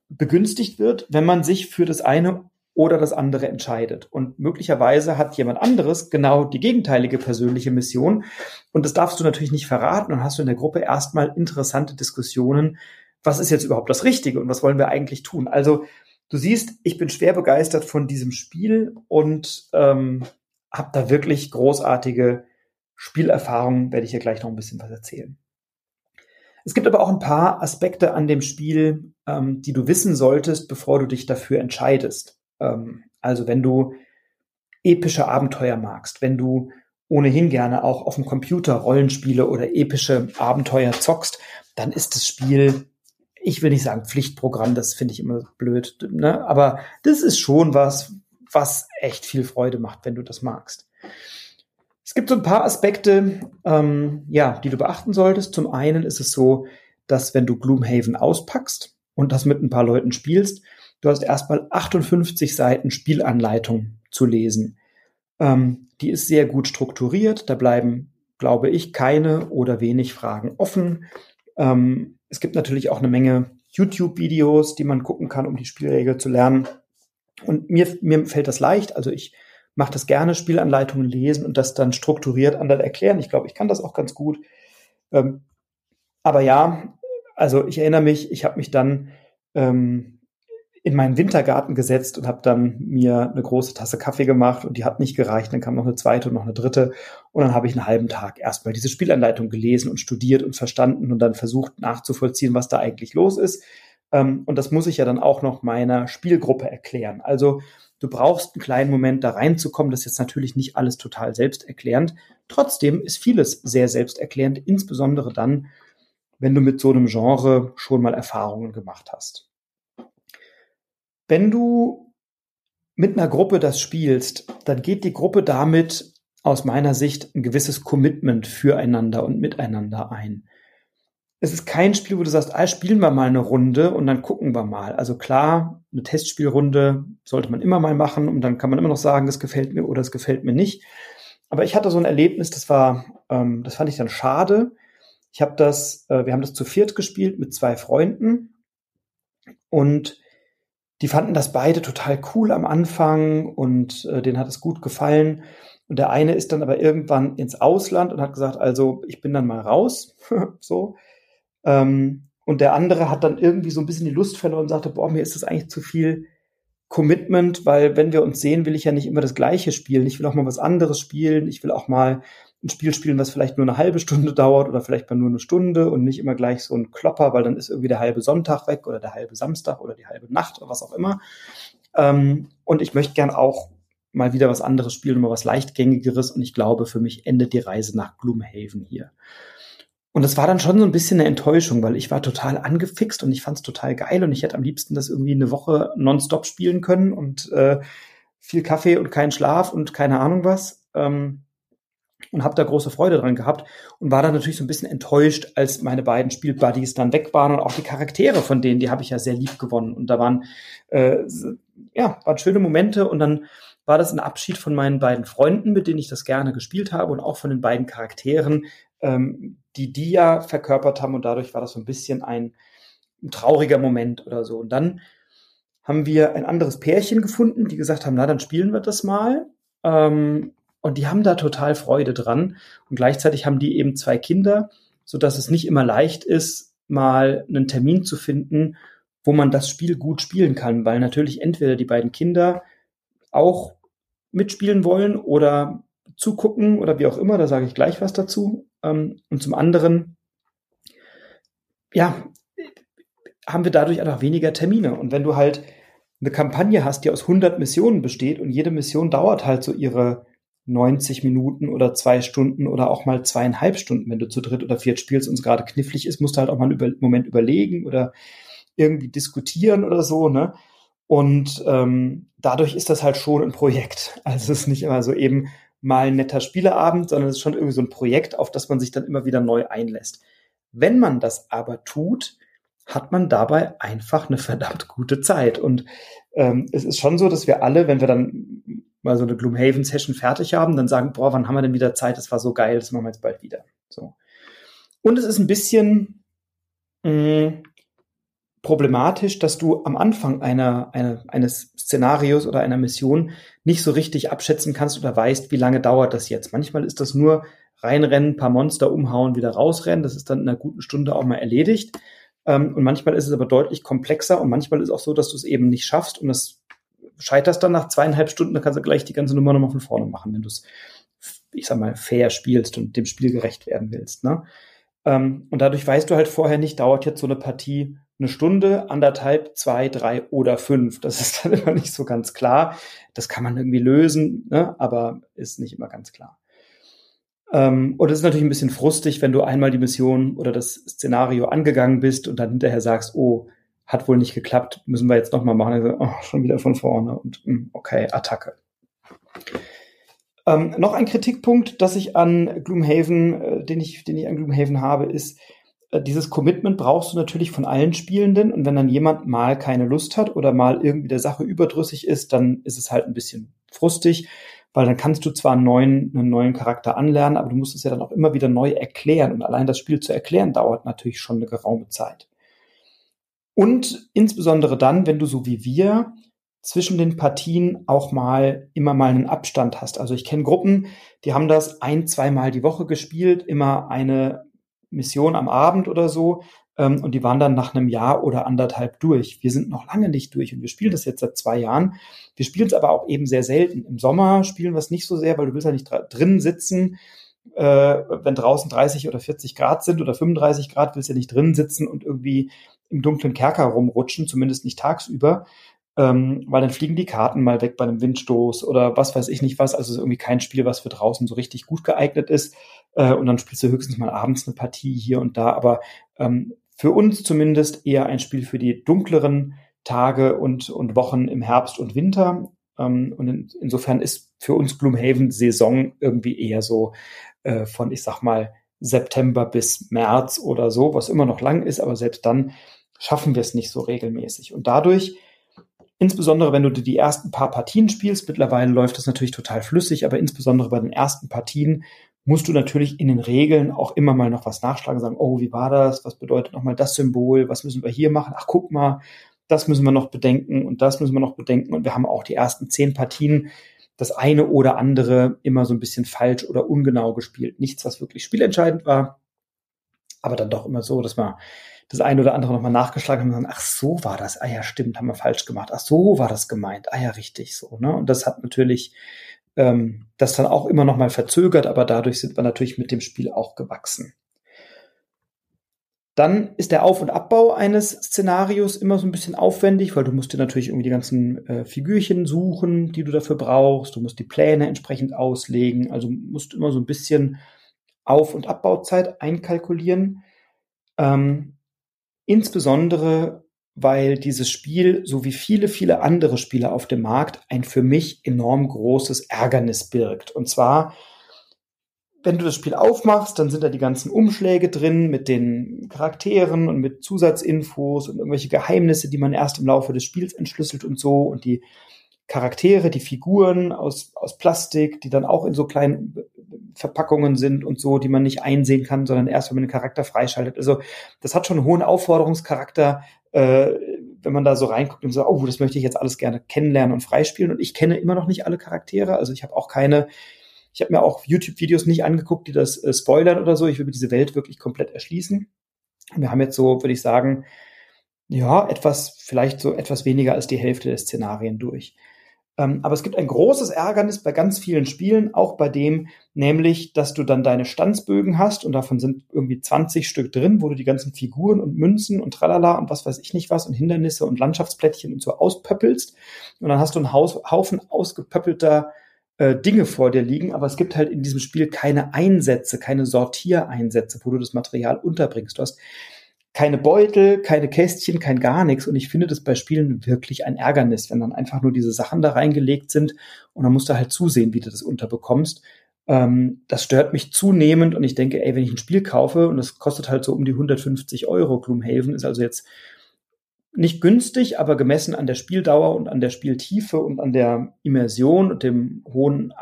begünstigt wird, wenn man sich für das eine oder das andere entscheidet. Und möglicherweise hat jemand anderes genau die gegenteilige persönliche Mission. Und das darfst du natürlich nicht verraten. Und hast du in der Gruppe erstmal interessante Diskussionen, was ist jetzt überhaupt das Richtige und was wollen wir eigentlich tun? Also du siehst, ich bin schwer begeistert von diesem Spiel und ähm, habe da wirklich großartige Spielerfahrungen, werde ich hier gleich noch ein bisschen was erzählen. Es gibt aber auch ein paar Aspekte an dem Spiel, ähm, die du wissen solltest, bevor du dich dafür entscheidest. Ähm, also wenn du epische Abenteuer magst, wenn du ohnehin gerne auch auf dem Computer Rollenspiele oder epische Abenteuer zockst, dann ist das Spiel ich will nicht sagen Pflichtprogramm, das finde ich immer blöd, ne? aber das ist schon was, was echt viel Freude macht, wenn du das magst. Es gibt so ein paar Aspekte, ähm, ja, die du beachten solltest. Zum einen ist es so, dass wenn du Gloomhaven auspackst und das mit ein paar Leuten spielst, du hast erstmal 58 Seiten Spielanleitung zu lesen. Ähm, die ist sehr gut strukturiert. Da bleiben, glaube ich, keine oder wenig Fragen offen. Ähm, es gibt natürlich auch eine Menge YouTube-Videos, die man gucken kann, um die Spielregel zu lernen. Und mir, mir fällt das leicht. Also ich mache das gerne, Spielanleitungen lesen und das dann strukturiert anderen erklären. Ich glaube, ich kann das auch ganz gut. Ähm, aber ja, also ich erinnere mich, ich habe mich dann ähm, in meinen Wintergarten gesetzt und habe dann mir eine große Tasse Kaffee gemacht und die hat nicht gereicht. Dann kam noch eine zweite und noch eine dritte und dann habe ich einen halben Tag erstmal diese Spielanleitung gelesen und studiert und verstanden und dann versucht nachzuvollziehen, was da eigentlich los ist. Ähm, und das muss ich ja dann auch noch meiner Spielgruppe erklären. Also du brauchst einen kleinen Moment da reinzukommen. Das ist jetzt natürlich nicht alles total selbsterklärend. Trotzdem ist vieles sehr selbsterklärend, insbesondere dann, wenn du mit so einem Genre schon mal Erfahrungen gemacht hast. Wenn du mit einer Gruppe das spielst, dann geht die Gruppe damit aus meiner Sicht ein gewisses Commitment füreinander und miteinander ein. Es ist kein Spiel, wo du sagst, ah, spielen wir mal eine Runde und dann gucken wir mal. Also klar, eine Testspielrunde sollte man immer mal machen und dann kann man immer noch sagen, das gefällt mir oder das gefällt mir nicht. Aber ich hatte so ein Erlebnis, das war, ähm, das fand ich dann schade. Ich habe das, äh, wir haben das zu viert gespielt mit zwei Freunden und die fanden das beide total cool am Anfang und äh, denen hat es gut gefallen. Und der eine ist dann aber irgendwann ins Ausland und hat gesagt, also ich bin dann mal raus. so. Ähm, und der andere hat dann irgendwie so ein bisschen die Lust verloren und sagte, boah, mir ist das eigentlich zu viel Commitment, weil wenn wir uns sehen, will ich ja nicht immer das Gleiche spielen. Ich will auch mal was anderes spielen. Ich will auch mal ein Spiel spielen, was vielleicht nur eine halbe Stunde dauert oder vielleicht mal nur eine Stunde und nicht immer gleich so ein Klopper, weil dann ist irgendwie der halbe Sonntag weg oder der halbe Samstag oder die halbe Nacht oder was auch immer. Ähm, und ich möchte gern auch mal wieder was anderes spielen, mal was leichtgängigeres. Und ich glaube, für mich endet die Reise nach Gloomhaven hier. Und das war dann schon so ein bisschen eine Enttäuschung, weil ich war total angefixt und ich fand es total geil und ich hätte am liebsten das irgendwie eine Woche nonstop spielen können und äh, viel Kaffee und keinen Schlaf und keine Ahnung was. Ähm, und habe da große Freude dran gehabt und war dann natürlich so ein bisschen enttäuscht, als meine beiden Spielbuddies dann weg waren und auch die Charaktere von denen, die habe ich ja sehr lieb gewonnen und da waren äh, ja waren schöne Momente und dann war das ein Abschied von meinen beiden Freunden, mit denen ich das gerne gespielt habe und auch von den beiden Charakteren, ähm, die die ja verkörpert haben und dadurch war das so ein bisschen ein, ein trauriger Moment oder so. Und dann haben wir ein anderes Pärchen gefunden, die gesagt haben, na dann spielen wir das mal. Ähm, und die haben da total Freude dran. Und gleichzeitig haben die eben zwei Kinder, so dass es nicht immer leicht ist, mal einen Termin zu finden, wo man das Spiel gut spielen kann, weil natürlich entweder die beiden Kinder auch mitspielen wollen oder zugucken oder wie auch immer, da sage ich gleich was dazu. Ähm, und zum anderen, ja, haben wir dadurch einfach weniger Termine. Und wenn du halt eine Kampagne hast, die aus 100 Missionen besteht und jede Mission dauert halt so ihre 90 Minuten oder zwei Stunden oder auch mal zweieinhalb Stunden, wenn du zu dritt oder viert spielst und es gerade knifflig ist, musst du halt auch mal einen Moment überlegen oder irgendwie diskutieren oder so, ne? Und ähm, dadurch ist das halt schon ein Projekt. Also es ist nicht immer so eben mal ein netter Spieleabend, sondern es ist schon irgendwie so ein Projekt, auf das man sich dann immer wieder neu einlässt. Wenn man das aber tut, hat man dabei einfach eine verdammt gute Zeit. Und ähm, es ist schon so, dass wir alle, wenn wir dann mal so eine Gloomhaven-Session fertig haben, dann sagen, boah, wann haben wir denn wieder Zeit? Das war so geil, das machen wir jetzt bald wieder. So. Und es ist ein bisschen mh, mm, problematisch, dass du am Anfang einer, einer, eines Szenarios oder einer Mission nicht so richtig abschätzen kannst oder weißt, wie lange dauert das jetzt. Manchmal ist das nur reinrennen, paar Monster umhauen, wieder rausrennen. Das ist dann in einer guten Stunde auch mal erledigt. Ähm, und manchmal ist es aber deutlich komplexer und manchmal ist es auch so, dass du es eben nicht schaffst und das scheiterst dann nach zweieinhalb Stunden, dann kannst du gleich die ganze Nummer nochmal von vorne machen, wenn du es, ich sag mal, fair spielst und dem Spiel gerecht werden willst. Ne? Ähm, und dadurch weißt du halt vorher nicht, dauert jetzt so eine Partie eine Stunde, anderthalb, zwei, drei oder fünf. Das ist dann immer nicht so ganz klar. Das kann man irgendwie lösen, ne? aber ist nicht immer ganz klar. Ähm, und es ist natürlich ein bisschen frustig, wenn du einmal die Mission oder das Szenario angegangen bist und dann hinterher sagst, oh, hat wohl nicht geklappt, müssen wir jetzt nochmal machen. Also, oh, schon wieder von vorne und hm, okay, Attacke. Ähm, noch ein Kritikpunkt, dass ich an Gloomhaven, äh, den ich, den ich an Gloomhaven habe, ist, dieses Commitment brauchst du natürlich von allen Spielenden und wenn dann jemand mal keine Lust hat oder mal irgendwie der Sache überdrüssig ist, dann ist es halt ein bisschen frustig, weil dann kannst du zwar einen neuen, einen neuen Charakter anlernen, aber du musst es ja dann auch immer wieder neu erklären und allein das Spiel zu erklären dauert natürlich schon eine geraume Zeit. Und insbesondere dann, wenn du so wie wir zwischen den Partien auch mal immer mal einen Abstand hast. Also ich kenne Gruppen, die haben das ein, zweimal die Woche gespielt, immer eine Mission am Abend oder so. Ähm, und die waren dann nach einem Jahr oder anderthalb durch. Wir sind noch lange nicht durch und wir spielen das jetzt seit zwei Jahren. Wir spielen es aber auch eben sehr selten. Im Sommer spielen wir es nicht so sehr, weil du willst ja nicht drin sitzen. Äh, wenn draußen 30 oder 40 Grad sind oder 35 Grad, willst du ja nicht drin sitzen und irgendwie im dunklen Kerker rumrutschen, zumindest nicht tagsüber ähm, weil dann fliegen die Karten mal weg bei einem Windstoß oder was weiß ich nicht was. Also ist irgendwie kein Spiel, was für draußen so richtig gut geeignet ist. Äh, und dann spielst du höchstens mal abends eine Partie hier und da. Aber ähm, für uns zumindest eher ein Spiel für die dunkleren Tage und, und Wochen im Herbst und Winter. Ähm, und in, insofern ist für uns Gloomhaven Saison irgendwie eher so äh, von, ich sag mal, September bis März oder so, was immer noch lang ist, aber selbst dann schaffen wir es nicht so regelmäßig. Und dadurch Insbesondere wenn du die ersten paar Partien spielst, mittlerweile läuft das natürlich total flüssig, aber insbesondere bei den ersten Partien musst du natürlich in den Regeln auch immer mal noch was nachschlagen, sagen, oh, wie war das? Was bedeutet nochmal das Symbol? Was müssen wir hier machen? Ach, guck mal, das müssen wir noch bedenken und das müssen wir noch bedenken. Und wir haben auch die ersten zehn Partien das eine oder andere immer so ein bisschen falsch oder ungenau gespielt. Nichts, was wirklich spielentscheidend war, aber dann doch immer so, dass man das eine oder andere nochmal nachgeschlagen haben und sagen, ach so war das, ah ja, stimmt, haben wir falsch gemacht, ach so war das gemeint, ah ja, richtig so. Ne? Und das hat natürlich ähm, das dann auch immer noch mal verzögert, aber dadurch sind wir natürlich mit dem Spiel auch gewachsen. Dann ist der Auf- und Abbau eines Szenarios immer so ein bisschen aufwendig, weil du musst dir natürlich irgendwie die ganzen äh, Figürchen suchen, die du dafür brauchst. Du musst die Pläne entsprechend auslegen. Also musst immer so ein bisschen Auf- und Abbauzeit einkalkulieren. Ähm, insbesondere, weil dieses Spiel, so wie viele, viele andere Spiele auf dem Markt, ein für mich enorm großes Ärgernis birgt. Und zwar wenn du das Spiel aufmachst, dann sind da die ganzen Umschläge drin mit den Charakteren und mit Zusatzinfos und irgendwelche Geheimnisse, die man erst im Laufe des Spiels entschlüsselt und so und die Charaktere, die Figuren aus, aus Plastik, die dann auch in so kleinen Verpackungen sind und so, die man nicht einsehen kann, sondern erst, wenn man den Charakter freischaltet. Also das hat schon einen hohen Aufforderungscharakter, äh, wenn man da so reinguckt und so, oh, das möchte ich jetzt alles gerne kennenlernen und freispielen. Und ich kenne immer noch nicht alle Charaktere. Also ich habe auch keine ich habe mir auch YouTube-Videos nicht angeguckt, die das äh, spoilern oder so. Ich will mir diese Welt wirklich komplett erschließen. Wir haben jetzt so, würde ich sagen, ja, etwas, vielleicht so etwas weniger als die Hälfte der Szenarien durch. Ähm, aber es gibt ein großes Ärgernis bei ganz vielen Spielen, auch bei dem, nämlich, dass du dann deine Stanzbögen hast und davon sind irgendwie 20 Stück drin, wo du die ganzen Figuren und Münzen und tralala und was weiß ich nicht was und Hindernisse und Landschaftsplättchen und so auspöppelst. Und dann hast du einen Haufen ausgepöppelter äh, Dinge vor dir liegen, aber es gibt halt in diesem Spiel keine Einsätze, keine Sortiereinsätze, wo du das Material unterbringst. Du hast keine Beutel, keine Kästchen, kein gar nichts. Und ich finde das bei Spielen wirklich ein Ärgernis, wenn dann einfach nur diese Sachen da reingelegt sind und dann musst du halt zusehen, wie du das unterbekommst. Ähm, das stört mich zunehmend und ich denke, ey, wenn ich ein Spiel kaufe und das kostet halt so um die 150 Euro, Gloomhaven ist also jetzt nicht günstig, aber gemessen an der Spieldauer und an der Spieltiefe und an der Immersion und dem hohen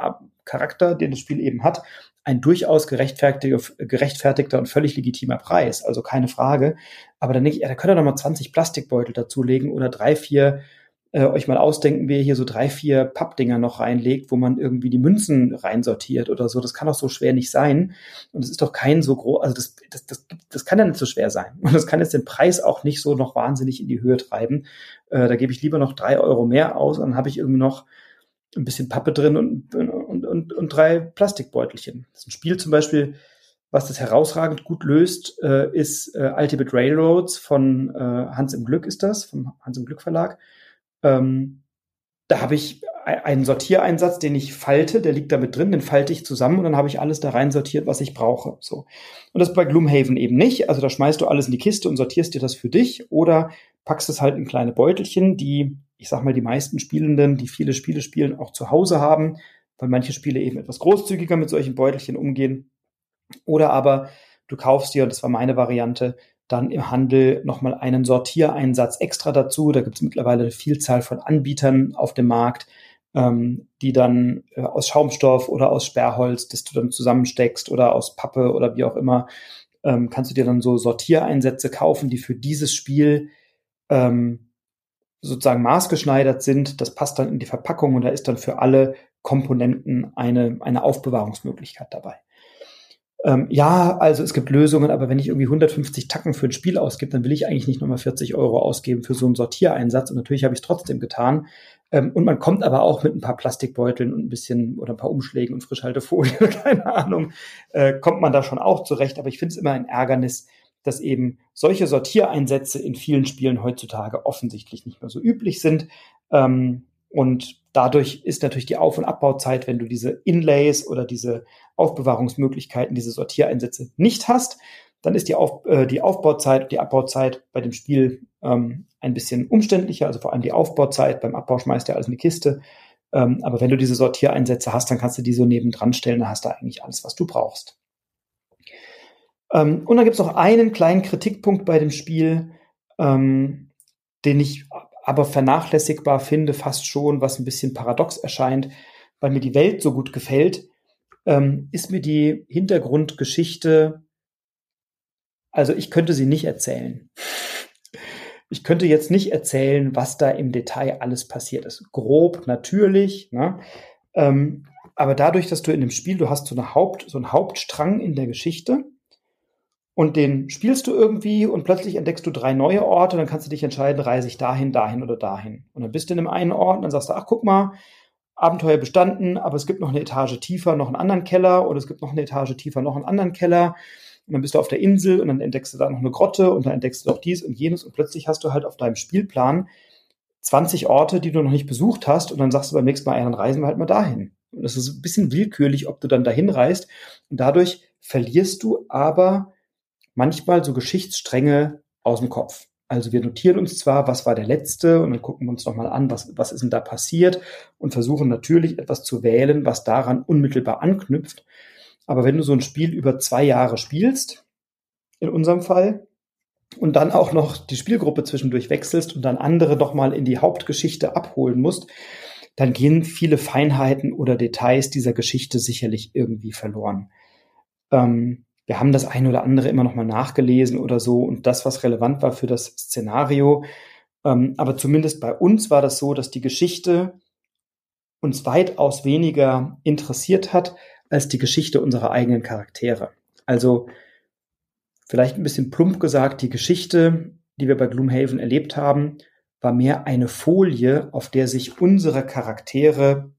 Charakter, den das Spiel eben hat, ein durchaus gerechtfertigter, und völlig legitimer Preis. Also keine Frage. Aber dann denke ich, ja, da könnt ihr noch mal 20 Plastikbeutel dazulegen oder drei, vier äh, euch mal ausdenken, wie ihr hier so drei, vier Pappdinger noch reinlegt, wo man irgendwie die Münzen reinsortiert oder so. Das kann doch so schwer nicht sein. Und es ist doch kein so groß, also das, das, das, das kann ja nicht so schwer sein. Und das kann jetzt den Preis auch nicht so noch wahnsinnig in die Höhe treiben. Äh, da gebe ich lieber noch drei Euro mehr aus, dann habe ich irgendwie noch ein bisschen Pappe drin und, und, und, und drei Plastikbeutelchen. Das ist ein Spiel zum Beispiel, was das herausragend gut löst, äh, ist äh, Ultimate Railroads von äh, Hans im Glück ist das, vom Hans im Glück Verlag. Ähm, da habe ich einen Sortiereinsatz, den ich falte, der liegt da mit drin, den falte ich zusammen und dann habe ich alles da rein sortiert, was ich brauche. So. Und das bei Gloomhaven eben nicht. Also da schmeißt du alles in die Kiste und sortierst dir das für dich oder packst es halt in kleine Beutelchen, die, ich sag mal, die meisten Spielenden, die viele Spiele spielen, auch zu Hause haben, weil manche Spiele eben etwas großzügiger mit solchen Beutelchen umgehen. Oder aber du kaufst dir, und das war meine Variante, dann im Handel nochmal einen Sortiereinsatz extra dazu. Da gibt es mittlerweile eine Vielzahl von Anbietern auf dem Markt, ähm, die dann äh, aus Schaumstoff oder aus Sperrholz, das du dann zusammensteckst oder aus Pappe oder wie auch immer, ähm, kannst du dir dann so Sortiereinsätze kaufen, die für dieses Spiel ähm, sozusagen maßgeschneidert sind. Das passt dann in die Verpackung und da ist dann für alle Komponenten eine, eine Aufbewahrungsmöglichkeit dabei ähm, ja, also es gibt Lösungen, aber wenn ich irgendwie 150 Tacken für ein Spiel ausgebe, dann will ich eigentlich nicht nochmal 40 Euro ausgeben für so einen Sortiereinsatz. Und natürlich habe ich es trotzdem getan. Ähm, und man kommt aber auch mit ein paar Plastikbeuteln und ein bisschen oder ein paar Umschlägen und Frischhaltefolie, keine Ahnung, äh, kommt man da schon auch zurecht. Aber ich finde es immer ein Ärgernis, dass eben solche Sortiereinsätze in vielen Spielen heutzutage offensichtlich nicht mehr so üblich sind. Ähm, und dadurch ist natürlich die Auf- und Abbauzeit, wenn du diese Inlays oder diese Aufbewahrungsmöglichkeiten, diese Sortiereinsätze nicht hast, dann ist die, Auf, äh, die Aufbauzeit, die Abbauzeit bei dem Spiel ähm, ein bisschen umständlicher, also vor allem die Aufbauzeit. Beim Abbau schmeißt du alles in die Kiste. Ähm, aber wenn du diese Sortiereinsätze hast, dann kannst du die so nebendran stellen, dann hast du eigentlich alles, was du brauchst. Ähm, und dann gibt es noch einen kleinen Kritikpunkt bei dem Spiel, ähm, den ich aber vernachlässigbar finde, fast schon, was ein bisschen paradox erscheint, weil mir die Welt so gut gefällt, ähm, ist mir die Hintergrundgeschichte, also ich könnte sie nicht erzählen. Ich könnte jetzt nicht erzählen, was da im Detail alles passiert ist. Grob, natürlich, ne? ähm, aber dadurch, dass du in dem Spiel, du hast so, eine Haupt, so einen Hauptstrang in der Geschichte, und den spielst du irgendwie und plötzlich entdeckst du drei neue Orte, dann kannst du dich entscheiden, reise ich dahin, dahin oder dahin. Und dann bist du in einem einen Ort und dann sagst du, ach guck mal, Abenteuer bestanden, aber es gibt noch eine Etage tiefer noch einen anderen Keller oder es gibt noch eine Etage tiefer noch einen anderen Keller. Und dann bist du auf der Insel und dann entdeckst du da noch eine Grotte und dann entdeckst du auch dies und jenes und plötzlich hast du halt auf deinem Spielplan 20 Orte, die du noch nicht besucht hast und dann sagst du beim nächsten Mal, ja, dann reisen wir halt mal dahin. Und es ist ein bisschen willkürlich, ob du dann dahin reist und dadurch verlierst du aber manchmal so Geschichtsstränge aus dem Kopf. Also wir notieren uns zwar, was war der letzte und dann gucken wir uns nochmal an, was, was ist denn da passiert und versuchen natürlich etwas zu wählen, was daran unmittelbar anknüpft. Aber wenn du so ein Spiel über zwei Jahre spielst, in unserem Fall, und dann auch noch die Spielgruppe zwischendurch wechselst und dann andere doch mal in die Hauptgeschichte abholen musst, dann gehen viele Feinheiten oder Details dieser Geschichte sicherlich irgendwie verloren. Ähm, wir haben das ein oder andere immer noch mal nachgelesen oder so und das, was relevant war für das Szenario. Ähm, aber zumindest bei uns war das so, dass die Geschichte uns weitaus weniger interessiert hat als die Geschichte unserer eigenen Charaktere. Also vielleicht ein bisschen plump gesagt, die Geschichte, die wir bei Gloomhaven erlebt haben, war mehr eine Folie, auf der sich unsere Charaktere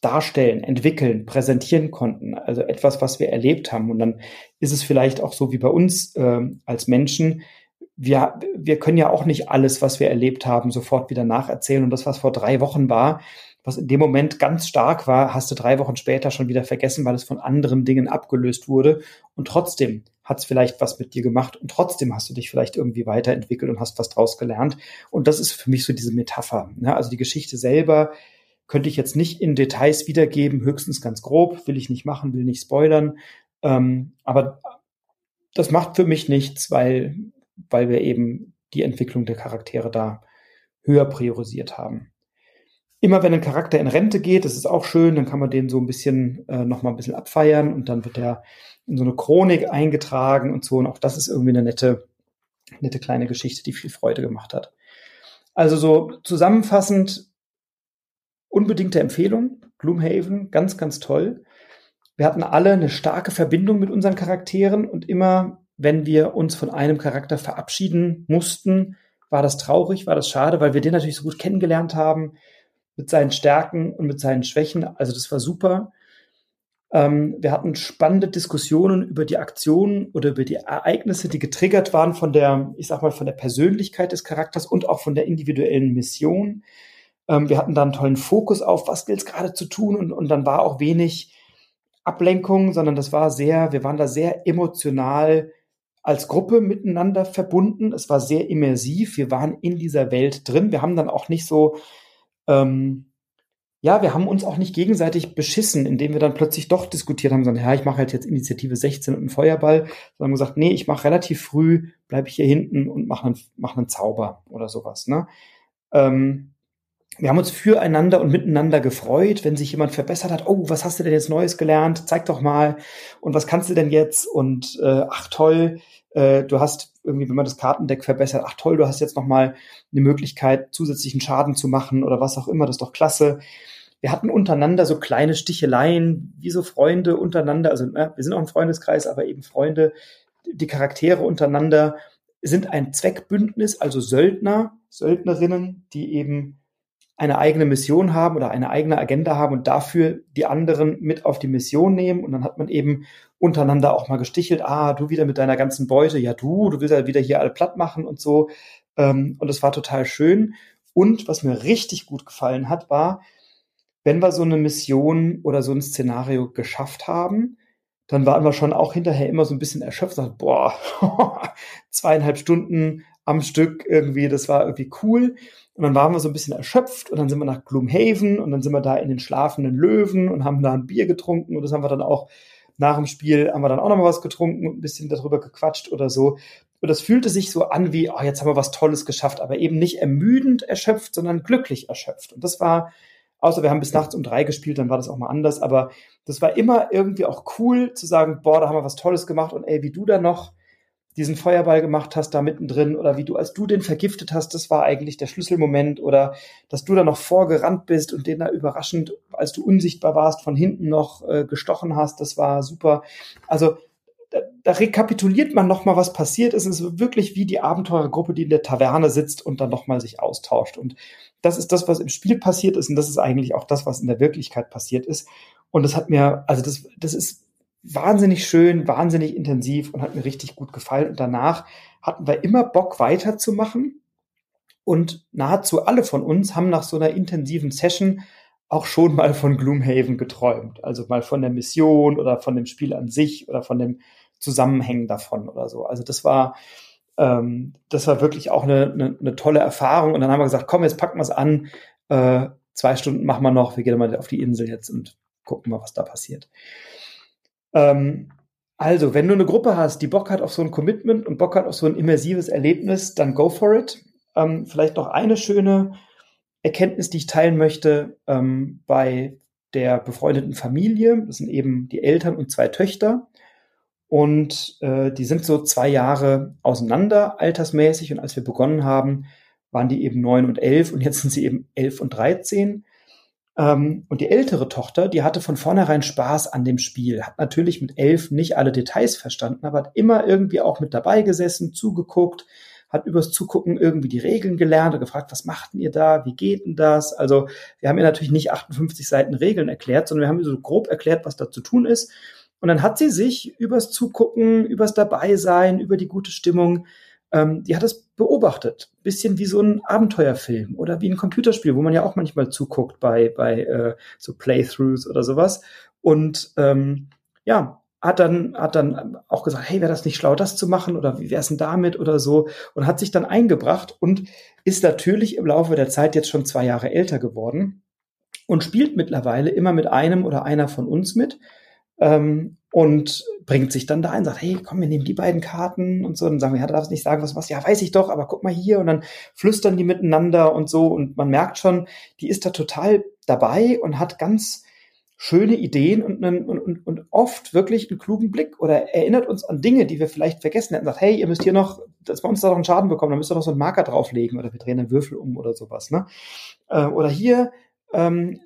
darstellen, entwickeln, präsentieren konnten. Also etwas, was wir erlebt haben. Und dann ist es vielleicht auch so wie bei uns äh, als Menschen. Wir, wir können ja auch nicht alles, was wir erlebt haben, sofort wieder nacherzählen. Und das, was vor drei Wochen war, was in dem Moment ganz stark war, hast du drei Wochen später schon wieder vergessen, weil es von anderen Dingen abgelöst wurde. Und trotzdem hat es vielleicht was mit dir gemacht und trotzdem hast du dich vielleicht irgendwie weiterentwickelt und hast was draus gelernt. Und das ist für mich so diese Metapher. Ne? Also die Geschichte selber könnte ich jetzt nicht in Details wiedergeben, höchstens ganz grob, will ich nicht machen, will nicht spoilern. Ähm, aber das macht für mich nichts, weil, weil wir eben die Entwicklung der Charaktere da höher priorisiert haben. Immer wenn ein Charakter in Rente geht, das ist auch schön, dann kann man den so ein bisschen äh, noch mal ein bisschen abfeiern und dann wird er in so eine Chronik eingetragen und so. Und auch das ist irgendwie eine nette, nette kleine Geschichte, die viel Freude gemacht hat. Also so zusammenfassend, unbedingte Empfehlung. Gloomhaven, ganz, ganz toll. Wir hatten alle eine starke Verbindung mit unseren Charakteren und immer, wenn wir uns von einem Charakter verabschieden mussten, war das traurig, war das schade, weil wir den natürlich so gut kennengelernt haben, mit seinen Stärken und mit seinen Schwächen. Also das war super. Ähm, wir hatten spannende Diskussionen über die Aktionen oder über die Ereignisse, die getriggert waren von der, ich sag mal, von der Persönlichkeit des Charakters und auch von der individuellen Mission. Ähm, wir hatten da einen tollen Fokus auf, was gilt es gerade zu tun und, und dann war auch wenig Ablenkung, sondern das war sehr, wir waren da sehr emotional als Gruppe miteinander verbunden. Es war sehr immersiv. Wir waren in dieser Welt drin. Wir haben dann auch nicht so, ähm, ja, wir haben uns auch nicht gegenseitig beschissen, indem wir dann plötzlich doch diskutiert haben, sondern ja, ich mache halt jetzt Initiative 16 und einen Feuerball, sondern gesagt, nee, ich mache relativ früh, bleibe ich hier hinten und mache einen, mach einen Zauber oder sowas. Ne? Ähm, wir haben uns füreinander und miteinander gefreut, wenn sich jemand verbessert hat. Oh, was hast du denn jetzt Neues gelernt? Zeig doch mal. Und was kannst du denn jetzt? Und äh, ach toll, äh, du hast irgendwie, wenn man das Kartendeck verbessert, ach toll, du hast jetzt noch mal eine Möglichkeit, zusätzlichen Schaden zu machen oder was auch immer. Das ist doch klasse. Wir hatten untereinander so kleine Sticheleien, wie so Freunde untereinander. Also äh, wir sind auch ein Freundeskreis, aber eben Freunde. Die Charaktere untereinander sind ein Zweckbündnis, also Söldner, Söldnerinnen, die eben eine eigene Mission haben oder eine eigene Agenda haben und dafür die anderen mit auf die Mission nehmen. Und dann hat man eben untereinander auch mal gestichelt, ah, du wieder mit deiner ganzen Beute, ja du, du willst ja wieder hier alle platt machen und so. Ähm, und es war total schön. Und was mir richtig gut gefallen hat, war, wenn wir so eine Mission oder so ein Szenario geschafft haben, dann waren wir schon auch hinterher immer so ein bisschen erschöpft. Sagt, boah, zweieinhalb Stunden am Stück irgendwie, das war irgendwie cool. Und dann waren wir so ein bisschen erschöpft und dann sind wir nach Gloomhaven und dann sind wir da in den schlafenden Löwen und haben da ein Bier getrunken und das haben wir dann auch nach dem Spiel haben wir dann auch noch mal was getrunken und ein bisschen darüber gequatscht oder so. Und das fühlte sich so an wie, oh, jetzt haben wir was Tolles geschafft, aber eben nicht ermüdend erschöpft, sondern glücklich erschöpft. Und das war, außer wir haben bis nachts um drei gespielt, dann war das auch mal anders, aber das war immer irgendwie auch cool zu sagen, boah, da haben wir was Tolles gemacht und ey, wie du da noch diesen Feuerball gemacht hast da mittendrin oder wie du, als du den vergiftet hast, das war eigentlich der Schlüsselmoment oder dass du da noch vorgerannt bist und den da überraschend, als du unsichtbar warst, von hinten noch äh, gestochen hast, das war super. Also da rekapituliert man nochmal, was passiert ist. Es ist wirklich wie die Abenteurergruppe, die in der Taverne sitzt und dann nochmal sich austauscht. Und das ist das, was im Spiel passiert ist und das ist eigentlich auch das, was in der Wirklichkeit passiert ist. Und das hat mir, also das, das ist wahnsinnig schön, wahnsinnig intensiv und hat mir richtig gut gefallen. Und danach hatten wir immer Bock weiterzumachen. Und nahezu alle von uns haben nach so einer intensiven Session auch schon mal von Gloomhaven geträumt. Also mal von der Mission oder von dem Spiel an sich oder von dem Zusammenhängen davon oder so. Also das war, ähm, das war wirklich auch eine, eine, eine tolle Erfahrung. Und dann haben wir gesagt, komm, jetzt packen wir es an. Äh, zwei Stunden machen wir noch. Wir gehen mal auf die Insel jetzt und gucken mal, was da passiert. Ähm, also, wenn du eine Gruppe hast, die Bock hat auf so ein Commitment und Bock hat auf so ein immersives Erlebnis, dann go for it. Ähm, vielleicht noch eine schöne Erkenntnis, die ich teilen möchte ähm, bei der befreundeten Familie. Das sind eben die Eltern und zwei Töchter. Und äh, die sind so zwei Jahre auseinander, altersmäßig. Und als wir begonnen haben, waren die eben neun und elf und jetzt sind sie eben elf und dreizehn. Ähm, und die ältere Tochter, die hatte von vornherein Spaß an dem Spiel, hat natürlich mit elf nicht alle Details verstanden, aber hat immer irgendwie auch mit dabei gesessen, zugeguckt, hat übers Zugucken irgendwie die Regeln gelernt und gefragt, was macht denn ihr da, wie geht denn das? Also wir haben ihr natürlich nicht 58 Seiten Regeln erklärt, sondern wir haben ihr so grob erklärt, was da zu tun ist. Und dann hat sie sich übers Zugucken, übers Dabeisein, über die gute Stimmung ähm, die hat es beobachtet. Bisschen wie so ein Abenteuerfilm oder wie ein Computerspiel, wo man ja auch manchmal zuguckt bei, bei äh, so Playthroughs oder sowas. Und ähm, ja, hat dann, hat dann auch gesagt, hey, wäre das nicht schlau, das zu machen oder wie wäre es denn damit oder so und hat sich dann eingebracht und ist natürlich im Laufe der Zeit jetzt schon zwei Jahre älter geworden und spielt mittlerweile immer mit einem oder einer von uns mit ähm, und bringt sich dann da ein, sagt, hey, komm, wir nehmen die beiden Karten und so. Und dann sagen wir, ja, darfst nicht sagen, was was. Ja, weiß ich doch, aber guck mal hier. Und dann flüstern die miteinander und so. Und man merkt schon, die ist da total dabei und hat ganz schöne Ideen und, einen, und, und, und oft wirklich einen klugen Blick oder erinnert uns an Dinge, die wir vielleicht vergessen hätten. Sagt, hey, ihr müsst hier noch, dass wir uns da noch einen Schaden bekommen, dann müsst ihr noch so einen Marker drauflegen oder wir drehen einen Würfel um oder sowas. Ne? Äh, oder hier, ähm,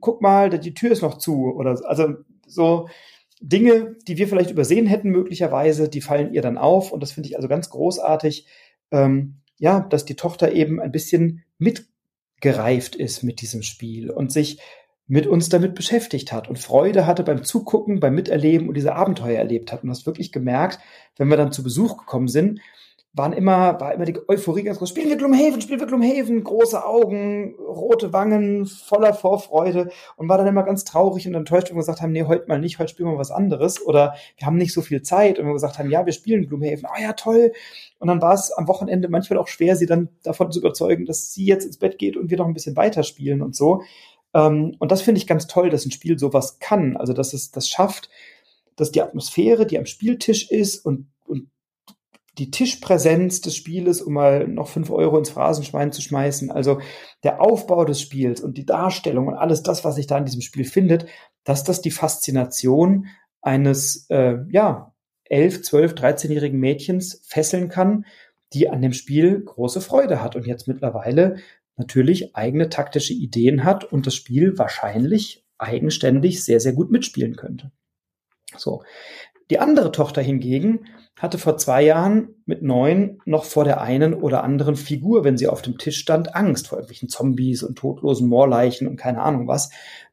guck mal, die Tür ist noch zu. Oder also so Dinge, die wir vielleicht übersehen hätten möglicherweise, die fallen ihr dann auf. Und das finde ich also ganz großartig, ähm, ja, dass die Tochter eben ein bisschen mitgereift ist mit diesem Spiel und sich mit uns damit beschäftigt hat und Freude hatte beim Zugucken, beim Miterleben und diese Abenteuer erlebt hat. Und das wirklich gemerkt, wenn wir dann zu Besuch gekommen sind, waren immer, war immer die Euphorie ganz groß. Spielen wir Gloomhaven, spielen wir Gloomhaven, große Augen, rote Wangen, voller Vorfreude und war dann immer ganz traurig und enttäuscht, wenn wir gesagt haben, nee, heute mal nicht, heute spielen wir was anderes oder wir haben nicht so viel Zeit und wir gesagt haben, ja, wir spielen Gloomhaven, oh ja, toll. Und dann war es am Wochenende manchmal auch schwer, sie dann davon zu überzeugen, dass sie jetzt ins Bett geht und wir noch ein bisschen weiterspielen und so. Ähm, und das finde ich ganz toll, dass ein Spiel sowas kann, also dass es das schafft, dass die Atmosphäre, die am Spieltisch ist und die Tischpräsenz des Spieles, um mal noch fünf Euro ins Phrasenschwein zu schmeißen. Also der Aufbau des Spiels und die Darstellung und alles das, was sich da in diesem Spiel findet, dass das die Faszination eines, äh, ja, elf, zwölf, dreizehnjährigen Mädchens fesseln kann, die an dem Spiel große Freude hat und jetzt mittlerweile natürlich eigene taktische Ideen hat und das Spiel wahrscheinlich eigenständig sehr, sehr gut mitspielen könnte. So. Die andere Tochter hingegen hatte vor zwei Jahren mit neun noch vor der einen oder anderen Figur, wenn sie auf dem Tisch stand, Angst vor irgendwelchen Zombies und todlosen Moorleichen und keine Ahnung was.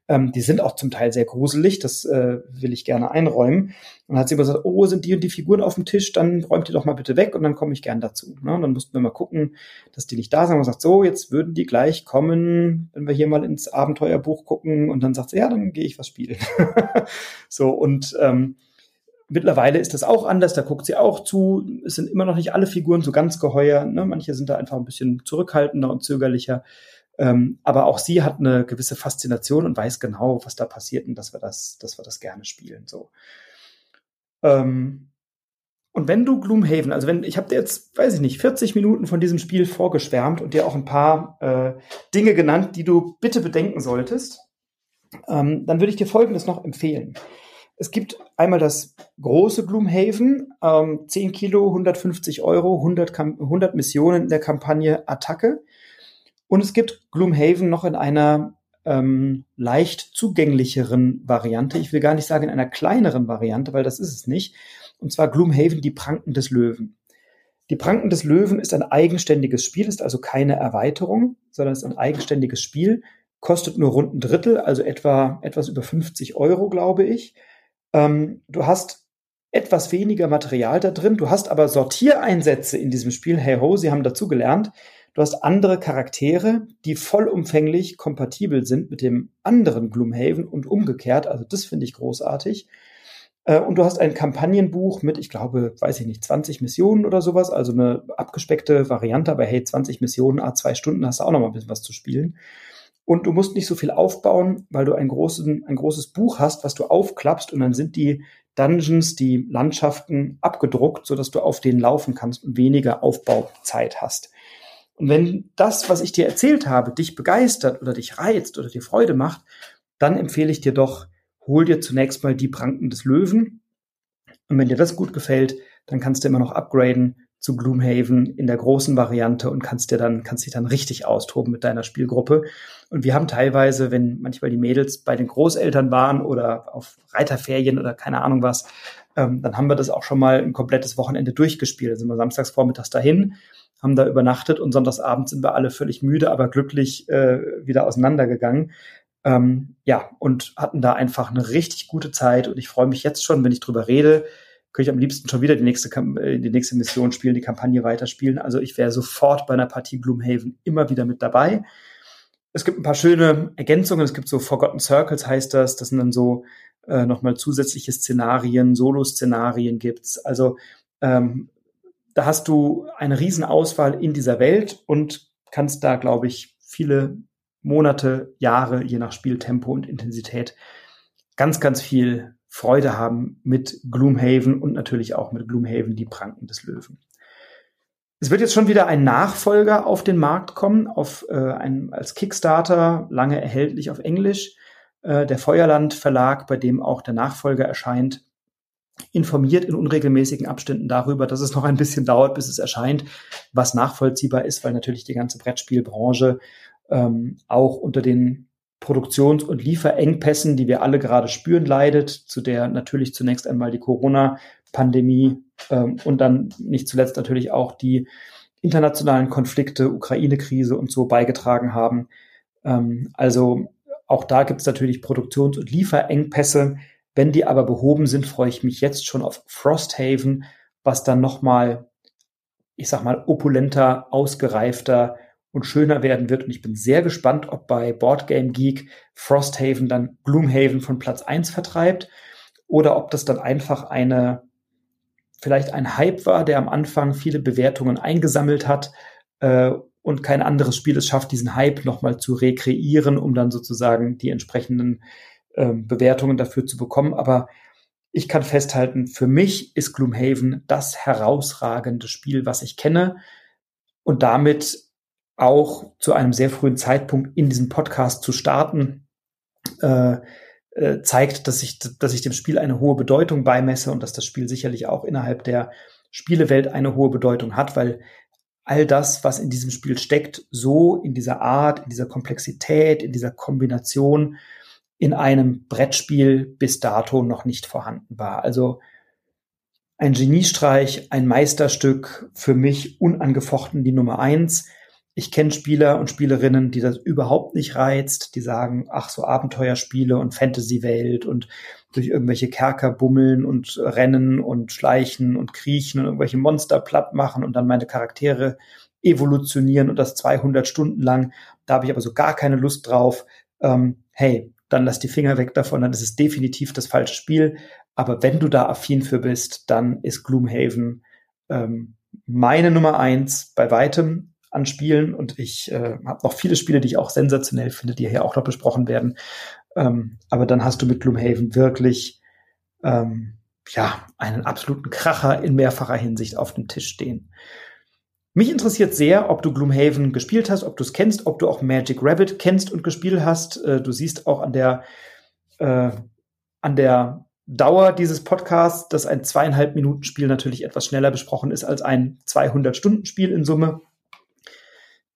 Ähm, die sind auch zum Teil sehr gruselig, das äh, will ich gerne einräumen. Und dann hat sie immer gesagt, oh, sind die und die Figuren auf dem Tisch, dann räumt die doch mal bitte weg und dann komme ich gern dazu. Ne? Und dann mussten wir mal gucken, dass die nicht da sind. Und man sagt, so, jetzt würden die gleich kommen, wenn wir hier mal ins Abenteuerbuch gucken. Und dann sagt sie, ja, dann gehe ich was spielen. so, und ähm, Mittlerweile ist das auch anders, da guckt sie auch zu. Es sind immer noch nicht alle Figuren so ganz geheuer. Ne? Manche sind da einfach ein bisschen zurückhaltender und zögerlicher. Ähm, aber auch sie hat eine gewisse Faszination und weiß genau, was da passiert und dass wir das, dass wir das gerne spielen. So. Ähm, und wenn du Gloomhaven, also wenn, ich habe dir jetzt, weiß ich nicht, 40 Minuten von diesem Spiel vorgeschwärmt und dir auch ein paar äh, Dinge genannt, die du bitte bedenken solltest, ähm, dann würde ich dir Folgendes noch empfehlen. Es gibt einmal das große Gloomhaven, ähm, 10 Kilo, 150 Euro, 100, 100 Missionen in der Kampagne Attacke. Und es gibt Gloomhaven noch in einer ähm, leicht zugänglicheren Variante. Ich will gar nicht sagen in einer kleineren Variante, weil das ist es nicht. und zwar Gloomhaven, die Pranken des Löwen. Die Pranken des Löwen ist ein eigenständiges Spiel, ist also keine Erweiterung, sondern ist ein eigenständiges Spiel, kostet nur rund ein Drittel, also etwa etwas über 50 Euro, glaube ich. Ähm, du hast etwas weniger Material da drin, du hast aber Sortiereinsätze in diesem Spiel. Hey ho, sie haben dazu gelernt. Du hast andere Charaktere, die vollumfänglich kompatibel sind mit dem anderen Gloomhaven und umgekehrt. Also das finde ich großartig. Äh, und du hast ein Kampagnenbuch mit, ich glaube, weiß ich nicht, 20 Missionen oder sowas, also eine abgespeckte Variante, aber hey, 20 Missionen, a zwei Stunden hast du auch noch mal ein bisschen was zu spielen. Und du musst nicht so viel aufbauen, weil du ein, großen, ein großes Buch hast, was du aufklappst und dann sind die Dungeons, die Landschaften abgedruckt, sodass du auf denen laufen kannst und weniger Aufbauzeit hast. Und wenn das, was ich dir erzählt habe, dich begeistert oder dich reizt oder dir Freude macht, dann empfehle ich dir doch, hol dir zunächst mal die Pranken des Löwen. Und wenn dir das gut gefällt, dann kannst du immer noch upgraden zu Gloomhaven in der großen Variante und kannst dir dann, kannst dich dann richtig austoben mit deiner Spielgruppe. Und wir haben teilweise, wenn manchmal die Mädels bei den Großeltern waren oder auf Reiterferien oder keine Ahnung was, ähm, dann haben wir das auch schon mal ein komplettes Wochenende durchgespielt. Dann sind wir samstags vormittags dahin, haben da übernachtet und sonntagsabend sind wir alle völlig müde, aber glücklich äh, wieder auseinandergegangen. Ähm, ja, und hatten da einfach eine richtig gute Zeit und ich freue mich jetzt schon, wenn ich drüber rede, könnte ich am liebsten schon wieder die nächste, äh, die nächste Mission spielen, die Kampagne weiterspielen. Also ich wäre sofort bei einer Partie Gloomhaven immer wieder mit dabei. Es gibt ein paar schöne Ergänzungen. Es gibt so Forgotten Circles heißt das. Das sind dann so äh, nochmal zusätzliche Szenarien, Solo-Szenarien gibt's. Also ähm, da hast du eine Riesenauswahl in dieser Welt und kannst da, glaube ich, viele Monate, Jahre, je nach Spieltempo und Intensität, ganz, ganz viel Freude haben mit Gloomhaven und natürlich auch mit Gloomhaven, die Pranken des Löwen. Es wird jetzt schon wieder ein Nachfolger auf den Markt kommen, auf äh, ein, als Kickstarter, lange erhältlich auf Englisch. Äh, der Feuerland Verlag, bei dem auch der Nachfolger erscheint, informiert in unregelmäßigen Abständen darüber, dass es noch ein bisschen dauert, bis es erscheint, was nachvollziehbar ist, weil natürlich die ganze Brettspielbranche ähm, auch unter den Produktions- und Lieferengpässen, die wir alle gerade spüren, leidet, zu der natürlich zunächst einmal die Corona-Pandemie ähm, und dann nicht zuletzt natürlich auch die internationalen Konflikte, Ukraine-Krise und so beigetragen haben. Ähm, also auch da gibt es natürlich Produktions- und Lieferengpässe. Wenn die aber behoben sind, freue ich mich jetzt schon auf Frosthaven, was dann nochmal, ich sag mal, opulenter, ausgereifter und schöner werden wird. Und ich bin sehr gespannt, ob bei Boardgame Geek Frosthaven dann Gloomhaven von Platz eins vertreibt oder ob das dann einfach eine, vielleicht ein Hype war, der am Anfang viele Bewertungen eingesammelt hat äh, und kein anderes Spiel es schafft, diesen Hype nochmal zu rekreieren, um dann sozusagen die entsprechenden äh, Bewertungen dafür zu bekommen. Aber ich kann festhalten, für mich ist Gloomhaven das herausragende Spiel, was ich kenne. Und damit auch zu einem sehr frühen Zeitpunkt in diesem Podcast zu starten, äh, äh, zeigt, dass ich, dass ich dem Spiel eine hohe Bedeutung beimesse und dass das Spiel sicherlich auch innerhalb der Spielewelt eine hohe Bedeutung hat, weil all das, was in diesem Spiel steckt, so in dieser Art, in dieser Komplexität, in dieser Kombination in einem Brettspiel bis dato noch nicht vorhanden war. Also ein Geniestreich, ein Meisterstück, für mich unangefochten die Nummer eins ich kenne Spieler und Spielerinnen, die das überhaupt nicht reizt, die sagen, ach, so Abenteuerspiele und Fantasy-Welt und durch irgendwelche Kerker bummeln und rennen und schleichen und kriechen und irgendwelche Monster platt machen und dann meine Charaktere evolutionieren und das 200 Stunden lang. Da habe ich aber so gar keine Lust drauf. Ähm, hey, dann lass die Finger weg davon, dann ist es definitiv das falsche Spiel. Aber wenn du da affin für bist, dann ist Gloomhaven ähm, meine Nummer eins bei weitem an Spielen und ich äh, habe noch viele Spiele, die ich auch sensationell finde, die hier auch noch besprochen werden. Ähm, aber dann hast du mit Gloomhaven wirklich ähm, ja einen absoluten Kracher in mehrfacher Hinsicht auf dem Tisch stehen. Mich interessiert sehr, ob du Gloomhaven gespielt hast, ob du es kennst, ob du auch Magic Rabbit kennst und gespielt hast. Äh, du siehst auch an der äh, an der Dauer dieses Podcasts, dass ein zweieinhalb Minuten Spiel natürlich etwas schneller besprochen ist als ein 200 Stunden Spiel in Summe.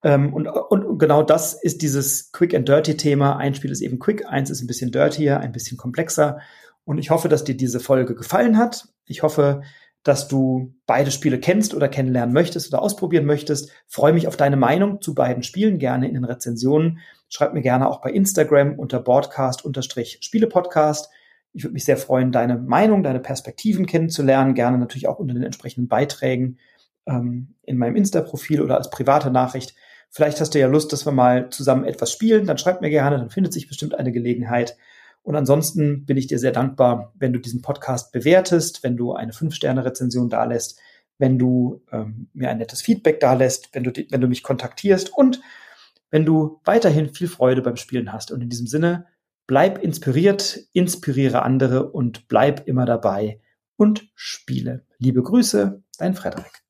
Ähm, und, und genau das ist dieses Quick and Dirty Thema. Ein Spiel ist eben quick, eins ist ein bisschen dirtier, ein bisschen komplexer. Und ich hoffe, dass dir diese Folge gefallen hat. Ich hoffe, dass du beide Spiele kennst oder kennenlernen möchtest oder ausprobieren möchtest. Freue mich auf deine Meinung zu beiden Spielen, gerne in den Rezensionen. Schreib mir gerne auch bei Instagram unter Broadcast-Spielepodcast. Ich würde mich sehr freuen, deine Meinung, deine Perspektiven kennenzulernen. Gerne natürlich auch unter den entsprechenden Beiträgen ähm, in meinem Insta-Profil oder als private Nachricht. Vielleicht hast du ja Lust, dass wir mal zusammen etwas spielen. Dann schreib mir gerne, dann findet sich bestimmt eine Gelegenheit. Und ansonsten bin ich dir sehr dankbar, wenn du diesen Podcast bewertest, wenn du eine 5-Sterne-Rezension dalässt, wenn du ähm, mir ein nettes Feedback dalässt, wenn du, wenn du mich kontaktierst und wenn du weiterhin viel Freude beim Spielen hast. Und in diesem Sinne, bleib inspiriert, inspiriere andere und bleib immer dabei und spiele. Liebe Grüße, dein Frederik.